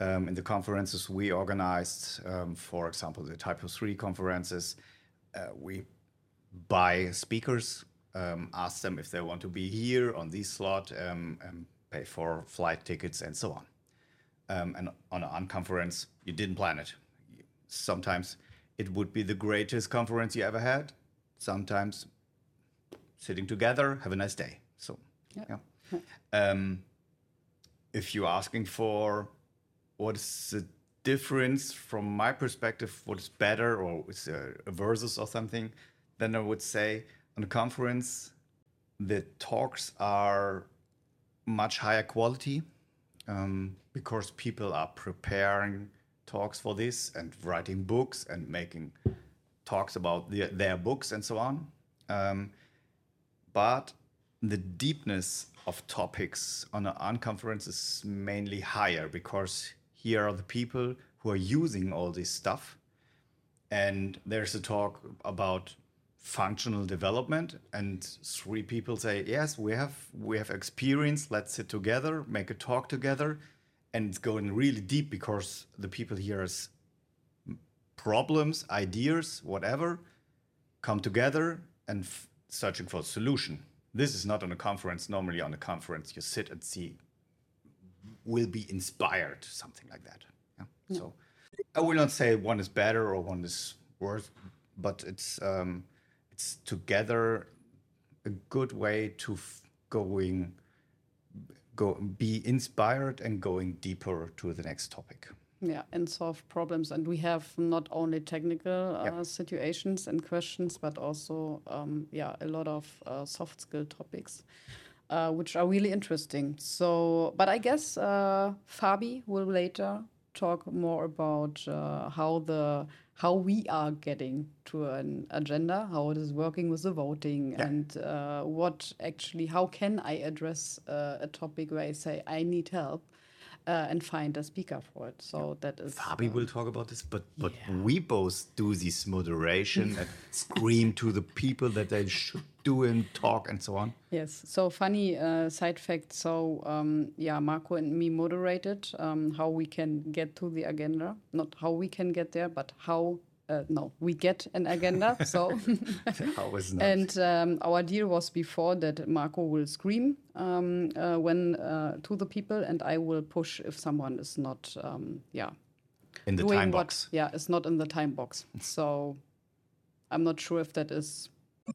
Um, in the conferences we organized, um, for example, the TYPO3 conferences, uh, we buy speakers, um, ask them if they want to be here on this slot, um, pay for flight tickets and so on. Um, and on an unconference, you didn't plan it. Sometimes it would be the greatest conference you ever had. Sometimes sitting together, have a nice day. So, yeah. Um, if you're asking for what is the difference from my perspective, what is better or is a versus or something, then I would say on a conference, the talks are much higher quality um, because people are preparing talks for this and writing books and making talks about the, their books and so on. Um, but the deepness of topics on an unconference is mainly higher because here are the people who are using all this stuff. And there's a talk about functional development and three people say yes we have we have experience let's sit together make a talk together and it's going really deep because the people here has problems ideas whatever come together and searching for a solution. This is not on a conference. Normally on a conference you sit and see will be inspired something like that. Yeah? so i will not say one is better or one is worse but it's um, it's together a good way to going go be inspired and going deeper to the next topic Yeah, and solve problems. And we have not only technical uh, Yep. situations and questions, but also, um, yeah, a lot of uh, soft skill topics, uh, which are really interesting. So, but I guess uh, Fabi will later talk more about uh, how the how we are getting to an agenda, how it is working with the voting, Yeah. and uh, what actually how can I address uh, a topic where I say I need help uh, and find a speaker for it. So that is Fabi uh, will talk about this, but but we both do this moderation and scream to the people that they should do and talk and so on. Yes. So funny uh, side fact. So um, yeah, Marco and me moderated um, how we can get to the agenda. Not how we can get there, but how. Uh, no, we get an agenda. So How is not? And um, our deal was before that Marco will scream um, uh, when uh, to the people, and I will push if someone is not, um, yeah, in the time what, box. yeah, is not in the time box. So I'm not sure if that is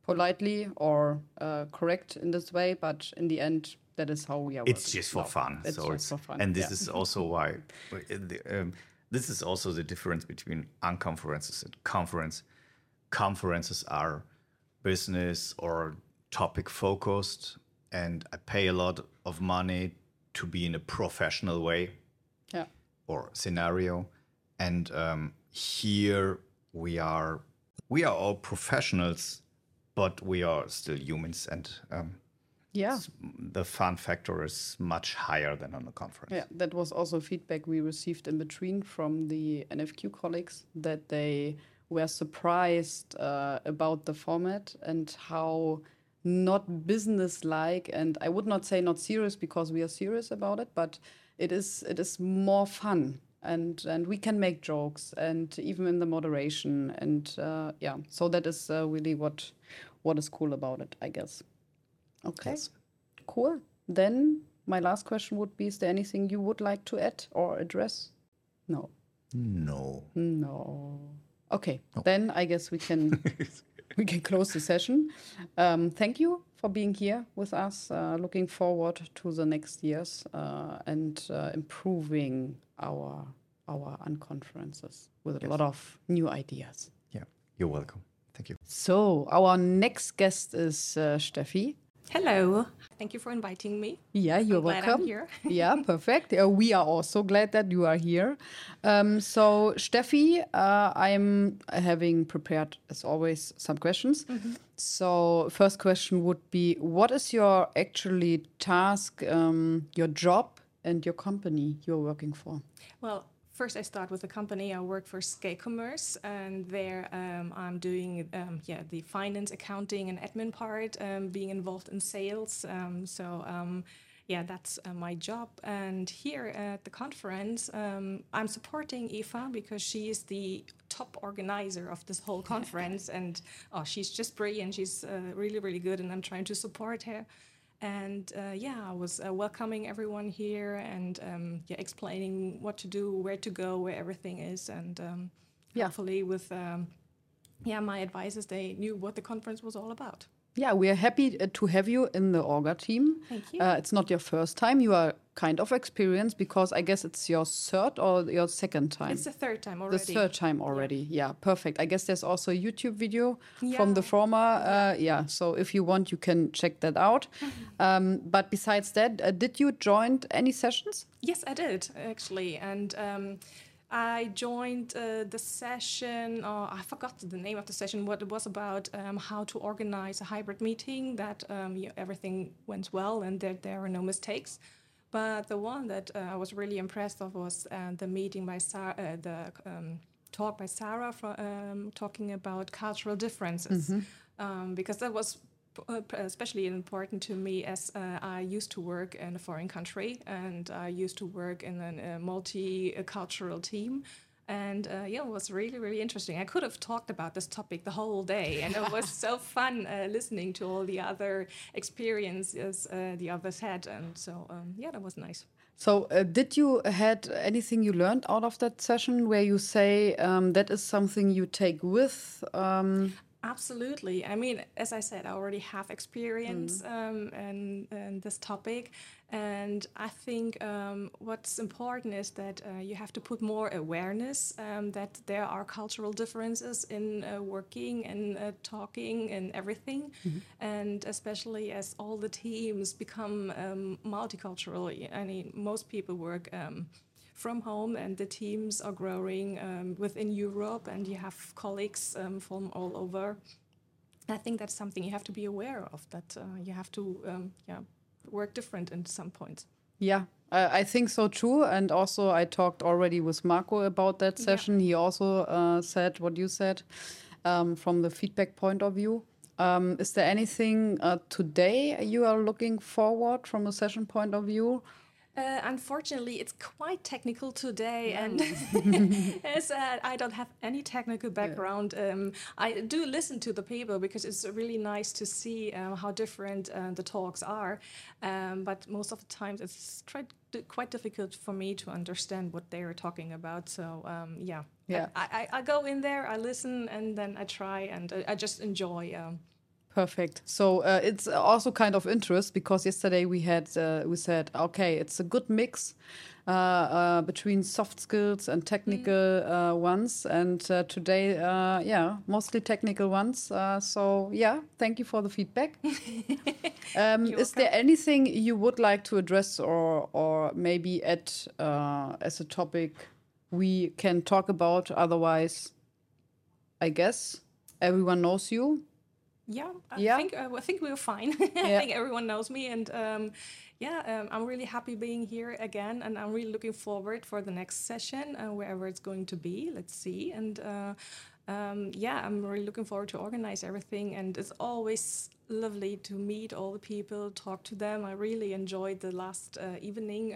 politely or uh, correct in this way, but in the end, that is how we are. It's working. just for No, fun. It's so just it's for fun. and this yeah. is also why uh, um, this is also the difference between unconferences and conference. Conferences are business or topic focused, and I pay a lot of money to be in a professional way yeah. or scenario. And um, here we are, we are all professionals, but we are still humans, and um, Yeah. the fun factor is much higher than on a conference. Yeah, that was also feedback we received in between from the NFQ colleagues that they were surprised uh, about the format and how not business-like and I would not say not serious because we are serious about it, but it is it is more fun and and we can make jokes and even in the moderation and uh, yeah, so that is uh, really what what is cool about it, I guess. Okay. Yes. Cool. Then my last question would be: Is there anything you would like to add or address? No. No. No. Okay. Then I guess we can we can close the session. Um, thank you for being here with us. Uh, looking forward to the next years uh, and uh, improving our our unconferences with a lot of new ideas. Yeah, you're welcome. Thank you. So, our next guest is uh, Steffi. Hello. Thank you for inviting me. Yeah, you're I'm glad welcome. I'm here. yeah, perfect. Uh, we are also glad that you are here. Um, so, Steffi, uh, I'm having prepared, as always, some questions. Mm-hmm. So, first question would be What is your actually task, um, your job, and your company you're working for? Well, first I start with the company. I work for Skate Commerce, and there um, I'm doing um, yeah the finance, accounting, and admin part, um, being involved in sales. Um, so. Um, yeah, that's uh, my job. And here at the conference, um, I'm supporting Eva because she is the top organizer of this whole conference. and oh, she's just brilliant. She's uh, really, really good. And I'm trying to support her. And uh, yeah, I was uh, welcoming everyone here and um, yeah, explaining what to do, where to go, where everything is, and um, Yeah. hopefully with um, yeah my advisors, they knew what the conference was all about. Yeah, we are happy uh, to have you in the Orga team. Thank you. Uh, it's not your first time. You are kind of experience because I guess it's your third or your second time. It's the third time already. the third time already. Yeah. perfect. I guess there's also a YouTube video from the former. Uh, yeah, so if you want, you can check that out. um, but besides that, uh, did you join any sessions? Yes, I did actually, and um, I joined uh, the session. Oh, I forgot the name of the session. What it was about um, how to organize a hybrid meeting that um, yeah, everything went well and that there were no mistakes. But the one that uh, I was really impressed of was uh, the meeting by Sarah, uh, the um, talk by Sarah for, um, talking about cultural differences, um, because that was uh, especially important to me as uh, I used to work in a foreign country and I used to work in a multicultural team. And uh, yeah, it was really, really interesting. I could have talked about this topic the whole day, and it was so fun uh, listening to all the other experiences uh, the others had. And so, um, yeah, that was nice. So, uh, did you had anything you learned out of that session where you say um, that is something you take with? Um, Absolutely. I mean, as I said, I already have experience um, in, in this topic. And I think um, what's important is that uh, you have to put more awareness um, that there are cultural differences in uh, working and uh, talking and everything. And especially as all the teams become um, multicultural, I mean, most people work. From home, and the teams are growing um, within Europe, and you have colleagues um, from all over. I think that's something you have to be aware of. That uh, you have to, um, yeah, work different in some points. Yeah, I I think so too. And also, I talked already with Marco about that Yeah. session. He also uh, said what you said um, from the feedback point of view. Um, is there anything uh, today you are looking forward from a session point of view? Uh, unfortunately, it's quite technical today, and as uh, I don't have any technical background, um, I do listen to the people because it's really nice to see uh, how different uh, the talks are. Um, but most of the times, it's quite difficult for me to understand what they are talking about. So um, yeah, Yeah. I, I, I go in there, I listen, and then I try, and I, I just enjoy. Perfect. So uh, it's also kind of interest because yesterday we had uh, we said okay, it's a good mix uh, uh, between soft skills and technical uh, ones, and uh, today, uh, yeah, mostly technical ones. Uh, so yeah, thank you for the feedback. um, is there anything you would like to address or or maybe add uh, as a topic we can talk about? Otherwise, I guess everyone knows you. Yeah, I Yeah. think uh, I think we're fine. I Yeah. think everyone knows me, and um, yeah, um, I'm really happy being here again, and I'm really looking forward for the next session, uh, wherever it's going to be. Let's see, and uh, um, yeah, I'm really looking forward to organize everything, and it's always lovely to meet all the people, talk to them. I really enjoyed the last uh, evening.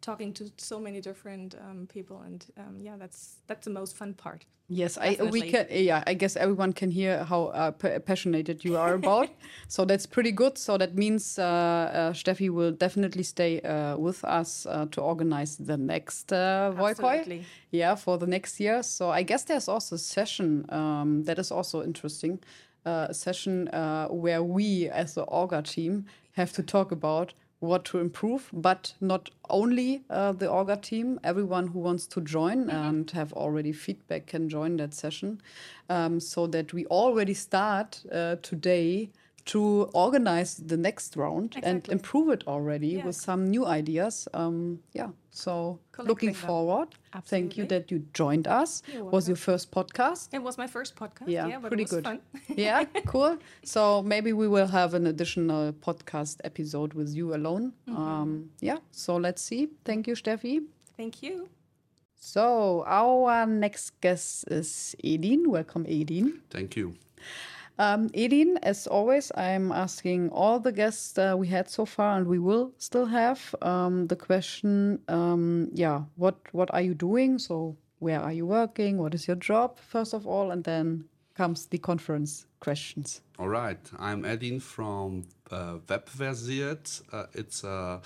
Talking to so many different um, people and um, yeah that's that's the most fun part Yes, I we can. Yeah, I guess everyone can hear how uh, pa- passionate you are about. so that's pretty good. So that means uh, uh, Steffi will definitely stay uh, with us uh, to organize the next uh, Voikoi. Yeah, for the next year. So I guess there's also a session um, that is also interesting. Uh, a session uh, where we, as the Orga team, have to talk about what to improve, but not only uh, the Orga team, everyone who wants to join and have already feedback can join that session. Um, so that we already start uh, today to organize the next round and improve it already Yeah. with some new ideas. Um, yeah, so looking Collecting them. forward. Thank you that you joined us. You're Was your first podcast? It was my first podcast. Yeah, Yeah, but pretty it was good. fun. yeah, cool. So maybe we will have an additional podcast episode with you alone. Mm-hmm. Um, yeah, so let's see. Thank you, Steffi. Thank you. So our next guest is Edin. Welcome, Edin. Thank you. Um, Edin, as always, I'm asking all the guests uh, we had so far, and we will still have um, the question. Um, yeah, what what are you doing? So where are you working? What is your job? First of all, and then comes the conference questions. All right. I'm Edin from uh, Webversiert. Uh, it's a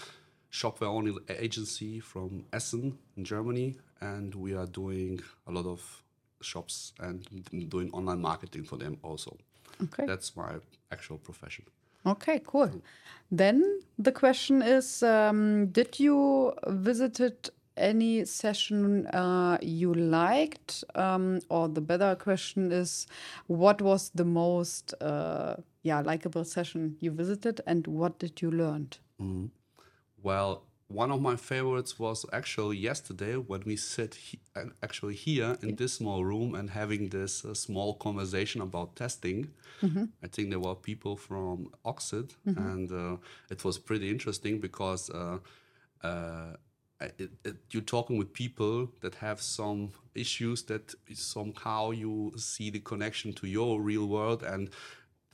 shopware only agency from Essen in Germany, and we are doing a lot of shops and doing online marketing for them also. Okay. That's my actual profession. Okay, cool. Then the question is um, Did you visited any session uh, you liked? Um, or the better question is What was the most uh, yeah, likable session you visited and what did you learn? Well, one of my favorites was actually yesterday when we sit he- actually here in this small room and having this uh, small conversation about testing. I think there were people from Oxid, and uh, it was pretty interesting because uh, uh, it, it, you're talking with people that have some issues that somehow you see the connection to your real world and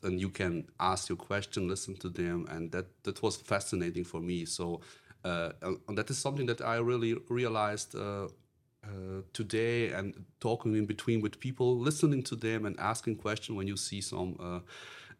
and you can ask your question, listen to them, and that that was fascinating for me. So, and that is something that I really realized uh, uh, today, and talking in between with people, listening to them, and asking questions when you see some uh,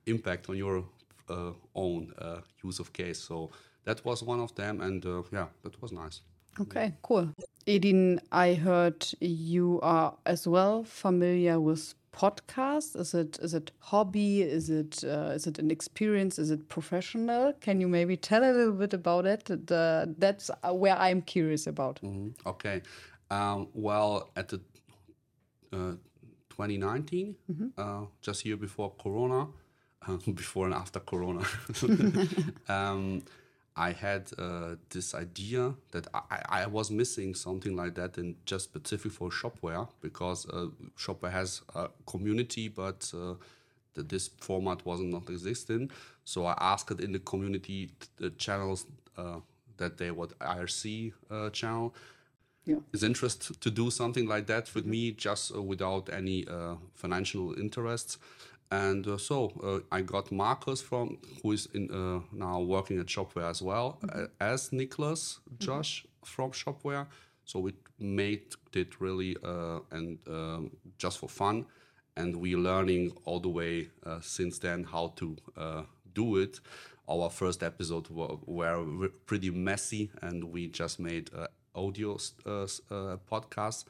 impact on your uh, own uh, use of case. So that was one of them, and uh, yeah, that was nice. Okay, cool. Edin, I heard you are as well familiar with podcasts. Is it is it hobby? Is it uh, is it an experience? Is it professional? Can you maybe tell a little bit about it? The, that's uh, where I'm curious about. Mhm. Okay. Um, well, at the uh, 2019, uh, just year before Corona, before and after Corona, um, I had uh, this idea that I, I was missing something like that and just specific for Shopware because uh, Shopware has a community, but uh, that this format wasn't not existing. So I asked in the community the channels uh, that they what IRC uh, channel Yeah. is interest to do something like that with me just uh, without any uh, financial interests. And uh, so uh, I got Marcus from who is in, uh, now working at Shopware as well uh, as Nicholas Josh from Shopware. So we made it really uh, and um, just for fun, and we're learning all the way uh, since then how to uh, do it. Our first episode were, were pretty messy, and we just made uh, audio uh, uh, podcast.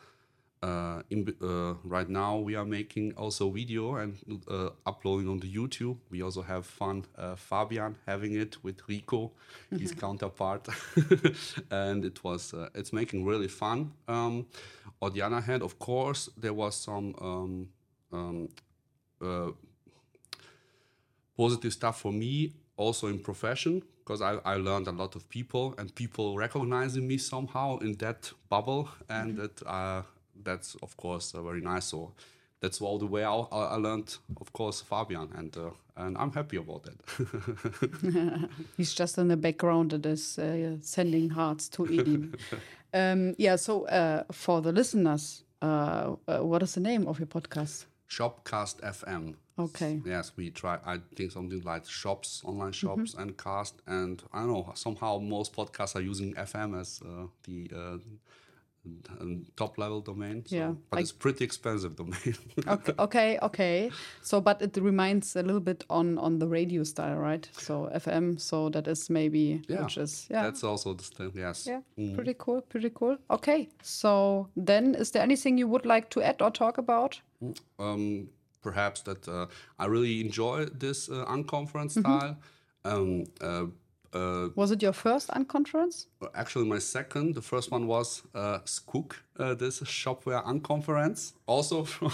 Uh, in, uh, right now, we are making also video and uh, uploading on the YouTube. We also have fun. Uh, Fabian having it with Rico, his counterpart, and it was uh, it's making really fun. Um, on the other hand, of course, there was some um, um, uh, positive stuff for me also in profession because I, I learned a lot of people and people recognizing me somehow in that bubble and that uh, that's of course uh, very nice so that's all the way I, I learned of course Fabian and uh, and I'm happy about that He's just in the background that is uh, sending hearts to Edin. um, yeah. So uh, for the listeners, uh, uh, what is the name of your podcast? Shopcast FM Okay. yes we try I think something like shops online shops and cast and I don't know somehow most podcasts are using FM as uh, the top level domain so, Yeah, but it's pretty expensive domain okay okay okay so but it reminds a little bit on on the radio style right so fm so that is maybe Yeah, which is yeah That's also the thing. Yes. yeah Mm. pretty cool pretty cool okay so then is there anything you would like to add or talk about Um, perhaps that uh, I really enjoy this uh, unconference Mm-hmm. style. Um, uh, uh, Was it your first unconference? actually my second. The first one was uh, Skook, uh, this Shopware Unconference, also from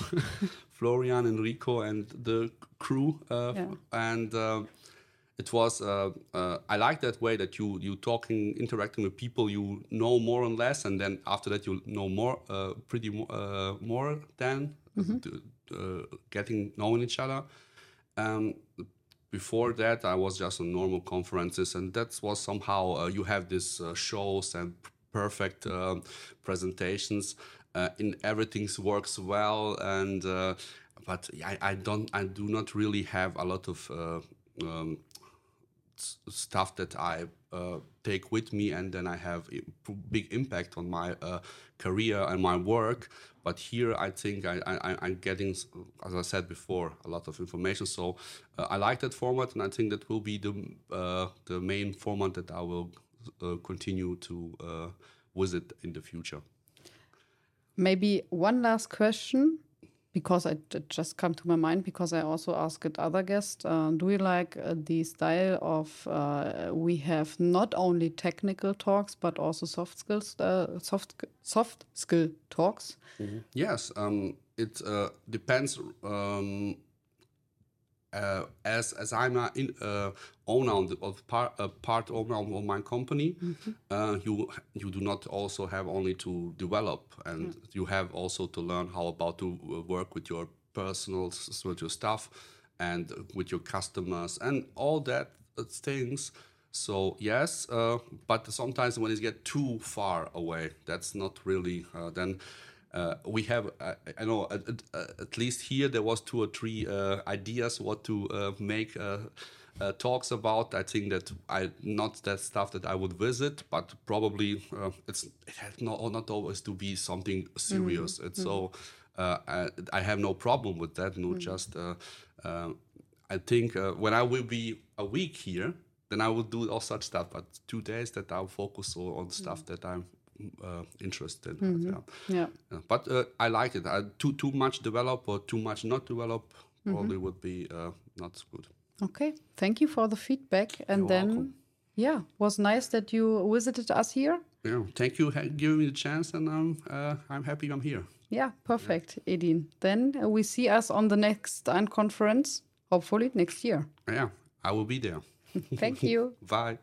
Florian, Enrico, and the crew. Uh, Yeah. And uh, it was uh, uh, I like that way that you you talking, interacting with people you know more and less, and then after that you know more, uh, pretty mo- uh, more than to- uh, getting knowing each other. Um, before that, I was just on normal conferences, and that was somehow uh, you have these uh, shows and perfect um presentations, uh, in everything works well, and uh, but I, I don't, I do not really have a lot of. Uh, um, stuff that I uh, take with me, and then I have big impact on my uh, career and my work. But here, I think I, I, I'm getting, as I said before, a lot of information. So uh, I like that format, and I think that will be the uh, the main format that I will uh, continue to uh, visit in the future. Maybe one last question, because I it just come to my mind because I also asked other guests. Uh, do you like uh, the style of uh, we have not only technical talks but also soft skills, uh, soft soft skill talks? Yes, um, it uh, depends. Um, as as I'm a in, uh, owner of, the, of part uh, part owner of my company, uh, you you do not also have only to develop, and you have also to learn how about to uh, work with your personal with your staff and with your customers and all that uh, things. So yes, uh, but sometimes when it get too far away, that's not really uh, then. Uh, we have, uh, I know, at, at, uh, at least here there was two or three uh, ideas what to uh, make uh, uh, talks about. I think that I not that stuff that I would visit, but probably uh, it's it has not not always to be something serious. It's so uh, I, I have no problem with that. No, just uh, uh, I think uh, when I will be a week here, then I will do all such stuff. But two days that I'll focus on on stuff that I'm uh, interested in. Yeah. Yeah. Yeah, but uh, I like it. I, too too much develop or too much not develop probably would be uh, not good. Okay. Thank you for the feedback. And You're then, welcome. yeah, was nice that you visited us here. Yeah, thank you for giving me the chance, and I'm uh, I'm happy I'm here. Yeah, perfect, Edin. Then uh, we see us on the next unconference, hopefully next year. Yeah, I will be there. Thank you. Bye.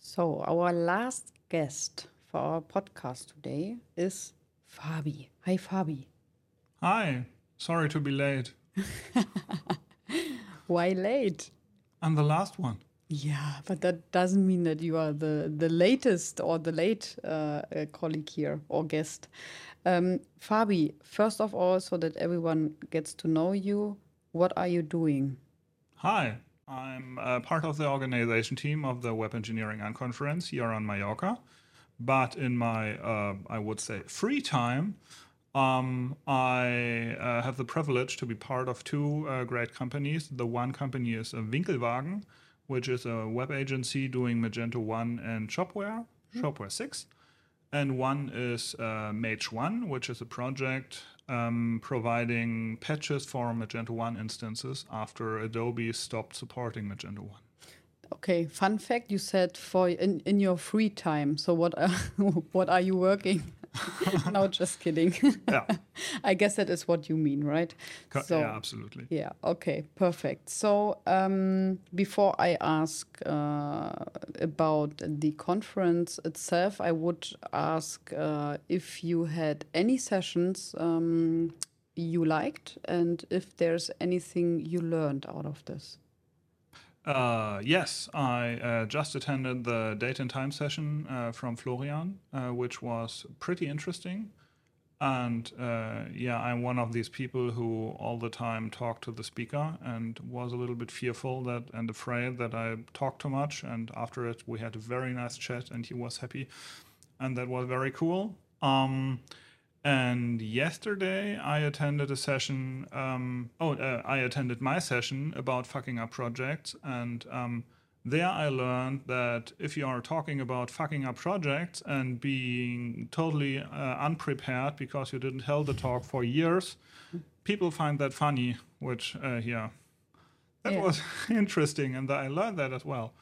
So, our last guest for our podcast today is Fabi. Hi, Fabi. Hi, sorry to be late. Why late? I'm the last one. Yeah, but that doesn't mean that you are the, the latest or the late uh, uh, colleague here or guest. Um, Fabi, first of all, so that everyone gets to know you, what are you doing? Hi, I'm uh, part of the organization team of the Web Engineering Unconference here on Mallorca. But in my, uh, I would say, free time, um, I uh, have the privilege to be part of two uh, great companies. The one company is uh, Winkelwagen, which is a web agency doing Magento 1 and Shopware, Shopware 6. And one is uh, Mage 1, which is a project um, providing patches for Magento 1 instances after Adobe stopped supporting Magento 1. Okay, fun fact: you said for in, in your free time. So what are what are you working? no, just kidding. Yeah. I guess that is what you mean, right? Co- So- yeah, absolutely. Yeah. Okay. Perfect. So um, before I ask uh, about the conference itself, I would ask uh, if you had any sessions um, you liked, and if there's anything you learned out of this. Uh, yes, I uh, just attended the date and time session uh, from Florian, uh, which was pretty interesting. And uh, yeah, I'm one of these people who all the time talk to the speaker and was a little bit fearful that and afraid that I talked too much. And after it, we had a very nice chat, and he was happy, and that was very cool. Um, and yesterday, I attended a session. Um, oh, uh, I attended my session about fucking up projects, and um, there I learned that if you are talking about fucking up projects and being totally uh, unprepared because you didn't hold the talk for years, people find that funny. Which, uh, yeah, that Yeah. was interesting, and I learned that as well.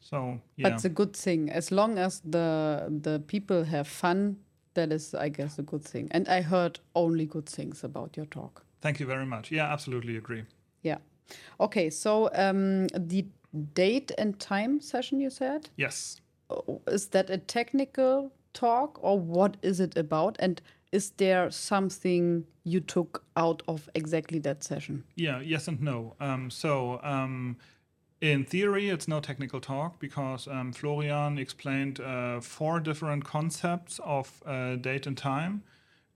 So yeah, But it's a good thing. As long as the the people have fun, that is, I guess, a good thing. And I heard only good things about your talk. thank you very much. Yeah, absolutely agree. Yeah. Okay. So um, the date and time session you said Yes. Oh, is that a technical talk or what is it about? And is there something you took out of exactly that session? Yeah, yes and no. Um, so, um, in theory, it's no technical talk because um, Florian explained uh, four different concepts of uh, date and time.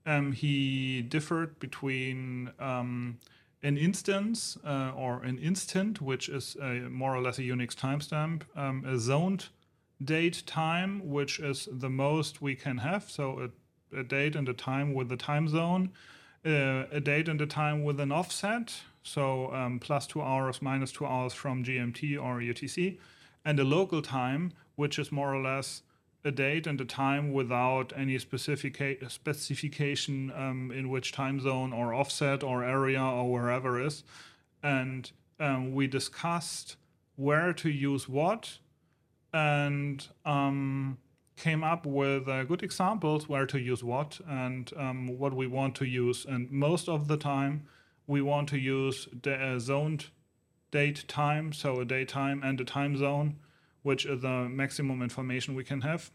Um, he differed between um, an instance uh, or an instant, which is a, more or less a Unix timestamp, um, a zoned date time, which is the most we can have. So, a, a date and a time with a time zone uh, a date and a time with an offset, so um, plus two hours, minus two hours from GMT or UTC, and a local time, which is more or less a date and a time without any specifica- specification um, in which time zone or offset or area or wherever is. And um, we discussed where to use what and um, came up with uh, good examples where to use what and um, what we want to use. And most of the time, we want to use the uh, zoned date time, so a date time and a time zone, which is the maximum information we can have.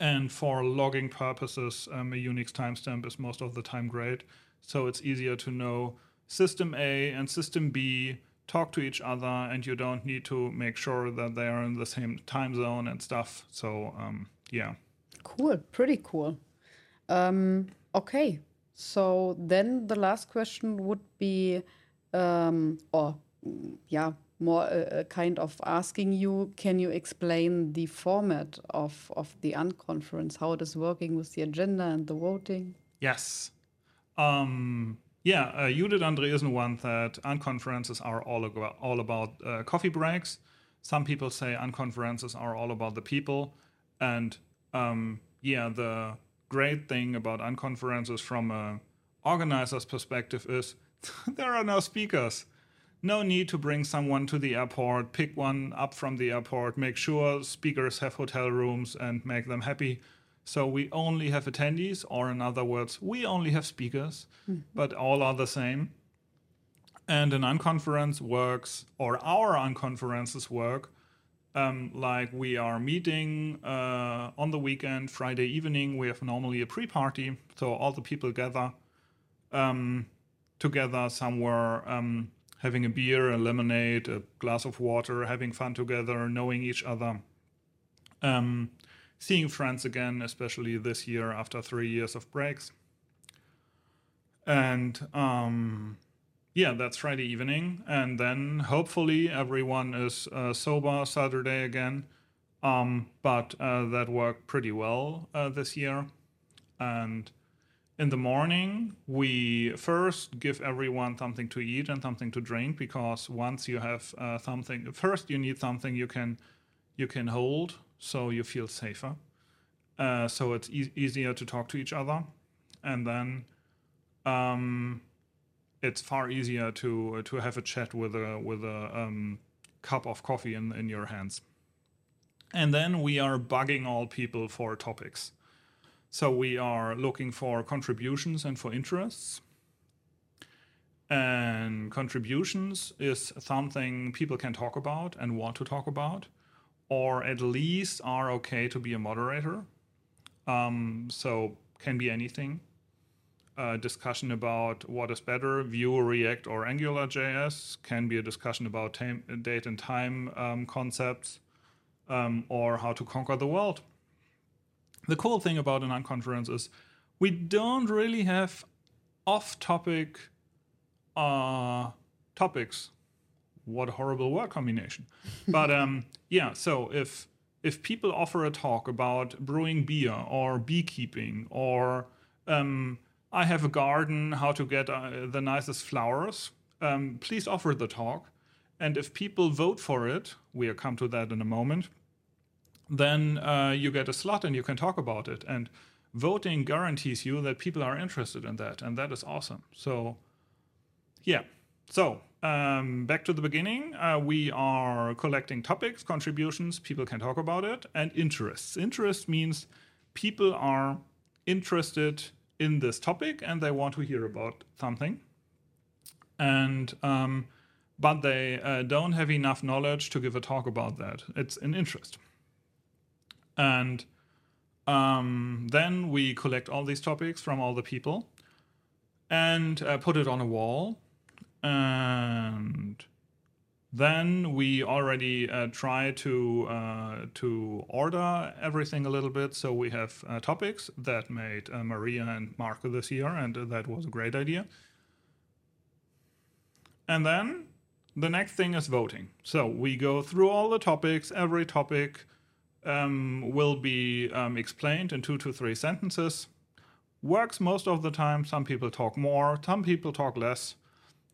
And for logging purposes, um, a Unix timestamp is most of the time great. So it's easier to know system A and system B talk to each other, and you don't need to make sure that they are in the same time zone and stuff. So, um, yeah. Cool, pretty cool. Um, okay, so then the last question would be, um, or yeah, more a, a kind of asking you, can you explain the format of of the unconference, how it is working with the agenda and the voting? Yes. Um, yeah, uh, Judith Andresen one that unconferences are all about, all about uh, coffee breaks. Some people say unconferences are all about the people. And um, yeah, the great thing about unconferences from a organizer's perspective is there are no speakers. No need to bring someone to the airport, pick one up from the airport, make sure speakers have hotel rooms and make them happy. So we only have attendees, or in other words, we only have speakers, hmm. but all are the same. And an unconference works, or our unconferences work, um, like we are meeting uh, on the weekend, Friday evening. We have normally a pre-party, so all the people gather um, together somewhere, um, having a beer, a lemonade, a glass of water, having fun together, knowing each other. Um, seeing friends again, especially this year after three years of breaks. And um, yeah, that's Friday evening. And then hopefully everyone is uh, sober Saturday again. Um, but uh, that worked pretty well uh, this year. And in the morning, we first give everyone something to eat and something to drink because once you have uh, something, first you need something you can you can hold so you feel safer. Uh, so it's e- easier to talk to each other, and then um, it's far easier to to have a chat with a with a um, cup of coffee in in your hands. And then we are bugging all people for topics. So we are looking for contributions and for interests. And contributions is something people can talk about and want to talk about, or at least are okay to be a moderator. Um, so can be anything. A discussion about what is better, Vue, React, or Angular JS. Can be a discussion about time, date and time um, concepts, um, or how to conquer the world. The cool thing about an unconference is we don't really have off-topic uh, topics. What a horrible word combination! but um, yeah, so if if people offer a talk about brewing beer or beekeeping or um, I have a garden, how to get uh, the nicest flowers, um, please offer the talk. And if people vote for it, we'll come to that in a moment, then uh, you get a slot and you can talk about it. And voting guarantees you that people are interested in that. And that is awesome. So, yeah, So, um, back to the beginning, uh, we are collecting topics, contributions, people can talk about it, and interests. Interest means people are interested in this topic and they want to hear about something. And um, but they uh, don't have enough knowledge to give a talk about that. It's an interest. And um, then we collect all these topics from all the people and uh, put it on a wall. And then we already uh, try to uh, to order everything a little bit. So we have uh, topics that made uh, Maria and Marco this year, and that was a great idea. And then the next thing is voting. So we go through all the topics. Every topic um, will be um, explained in two to three sentences. Works most of the time. Some people talk more, some people talk less.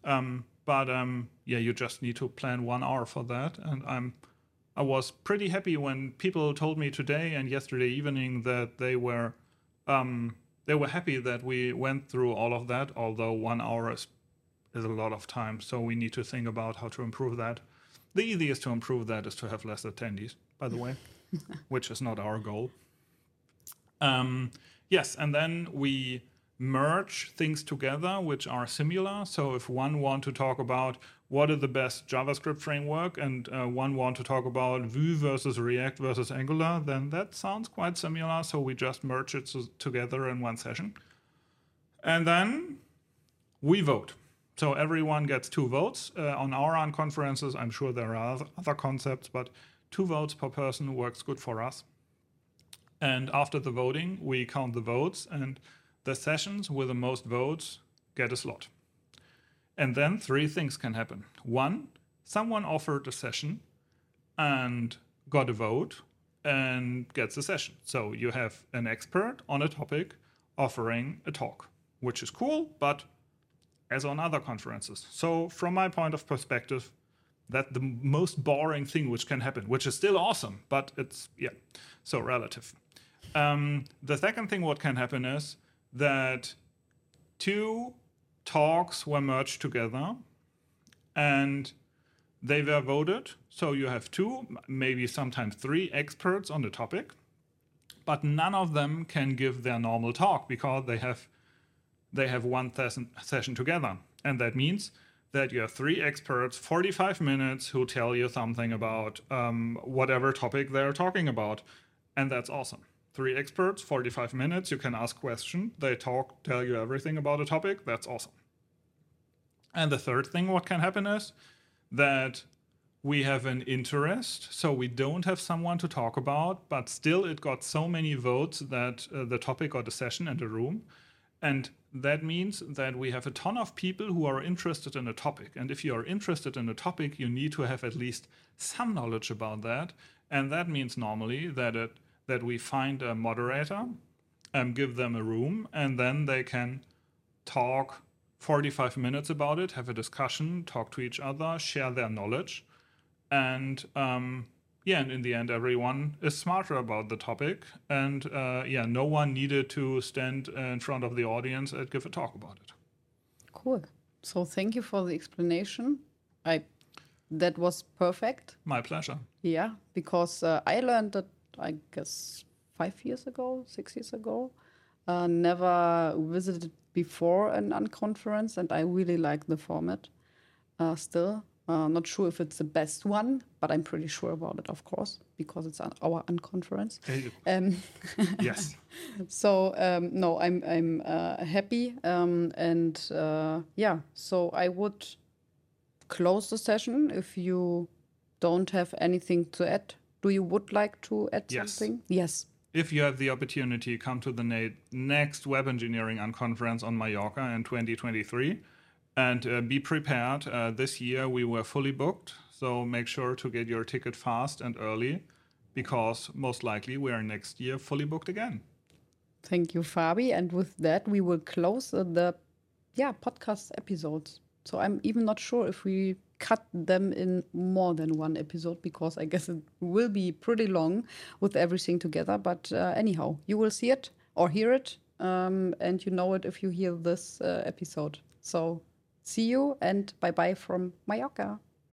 Um, but um, yeah, you just need to plan one hour for that. And I'm, I was pretty happy when people told me today and yesterday evening that they were, um, they were happy that we went through all of that. Although one hour is, is a lot of time, so we need to think about how to improve that. The easiest to improve that is to have less attendees, by the way, which is not our goal. Um, yes, and then we merge things together which are similar. So if one want to talk about what is the best JavaScript framework and uh, one want to talk about Vue versus React versus Angular, then that sounds quite similar. So we just merge it so- together in one session. And then we vote. So everyone gets two votes. Uh, on our unconferences, I'm sure there are other concepts, but two votes per person works good for us. And after the voting, we count the votes, and the sessions with the most votes get a slot. And then three things can happen. One, someone offered a session and got a vote and gets a session. So you have an expert on a topic offering a talk, which is cool, but as on other conferences. So from my point of perspective, that the most boring thing which can happen, which is still awesome, but it's yeah, so relative. Um, the second thing what can happen is that two talks were merged together and they were voted. So you have two, maybe sometimes three experts on the topic, but none of them can give their normal talk because they have they have one session together, and that means that you have three experts, 45 minutes, who tell you something about um, whatever topic they're talking about, and that's awesome. Three experts, 45 minutes. You can ask questions. They talk, tell you everything about a topic. That's awesome. And the third thing, what can happen is that we have an interest, so we don't have someone to talk about, but still it got so many votes that uh, the topic got a session and the room. And that means that we have a ton of people who are interested in a topic. And if you are interested in a topic, you need to have at least some knowledge about that. And that means normally that it that we find a moderator, um, give them a room, and then they can talk 45 minutes about it, have a discussion, talk to each other, share their knowledge. And um, yeah, and in the end, everyone is smarter about the topic. And uh, yeah, no one needed to stand in front of the audience and give a talk about it. Cool. So thank you for the explanation. I that was perfect. My pleasure. Yeah, because uh, I learned that I guess five years ago, six years ago. Uh, never visited before an unconference, and I really like the format. Uh, still, uh, not sure if it's the best one, but I'm pretty sure about it, of course, because it's an, our unconference. Um, yes. so um, no, I'm I'm uh, happy, um, and uh, yeah. So I would close the session if you don't have anything to add. Do you would like to add Yes. something? Yes. If you have the opportunity, come to the na- next Web Engineering Conference on Mallorca in 2023 and uh, be prepared. Uh, this year we were fully booked, so make sure to get your ticket fast and early because most likely we are next year fully booked again. Thank you, Fabi. And with that, we will close the yeah podcast episodes. So I'm even not sure if we cut them in more than one episode because I guess it will be pretty long with everything together. But uh, anyhow, you will see it or hear it, um, and you know it if you hear this uh, episode. So See you and bye bye from Mallorca.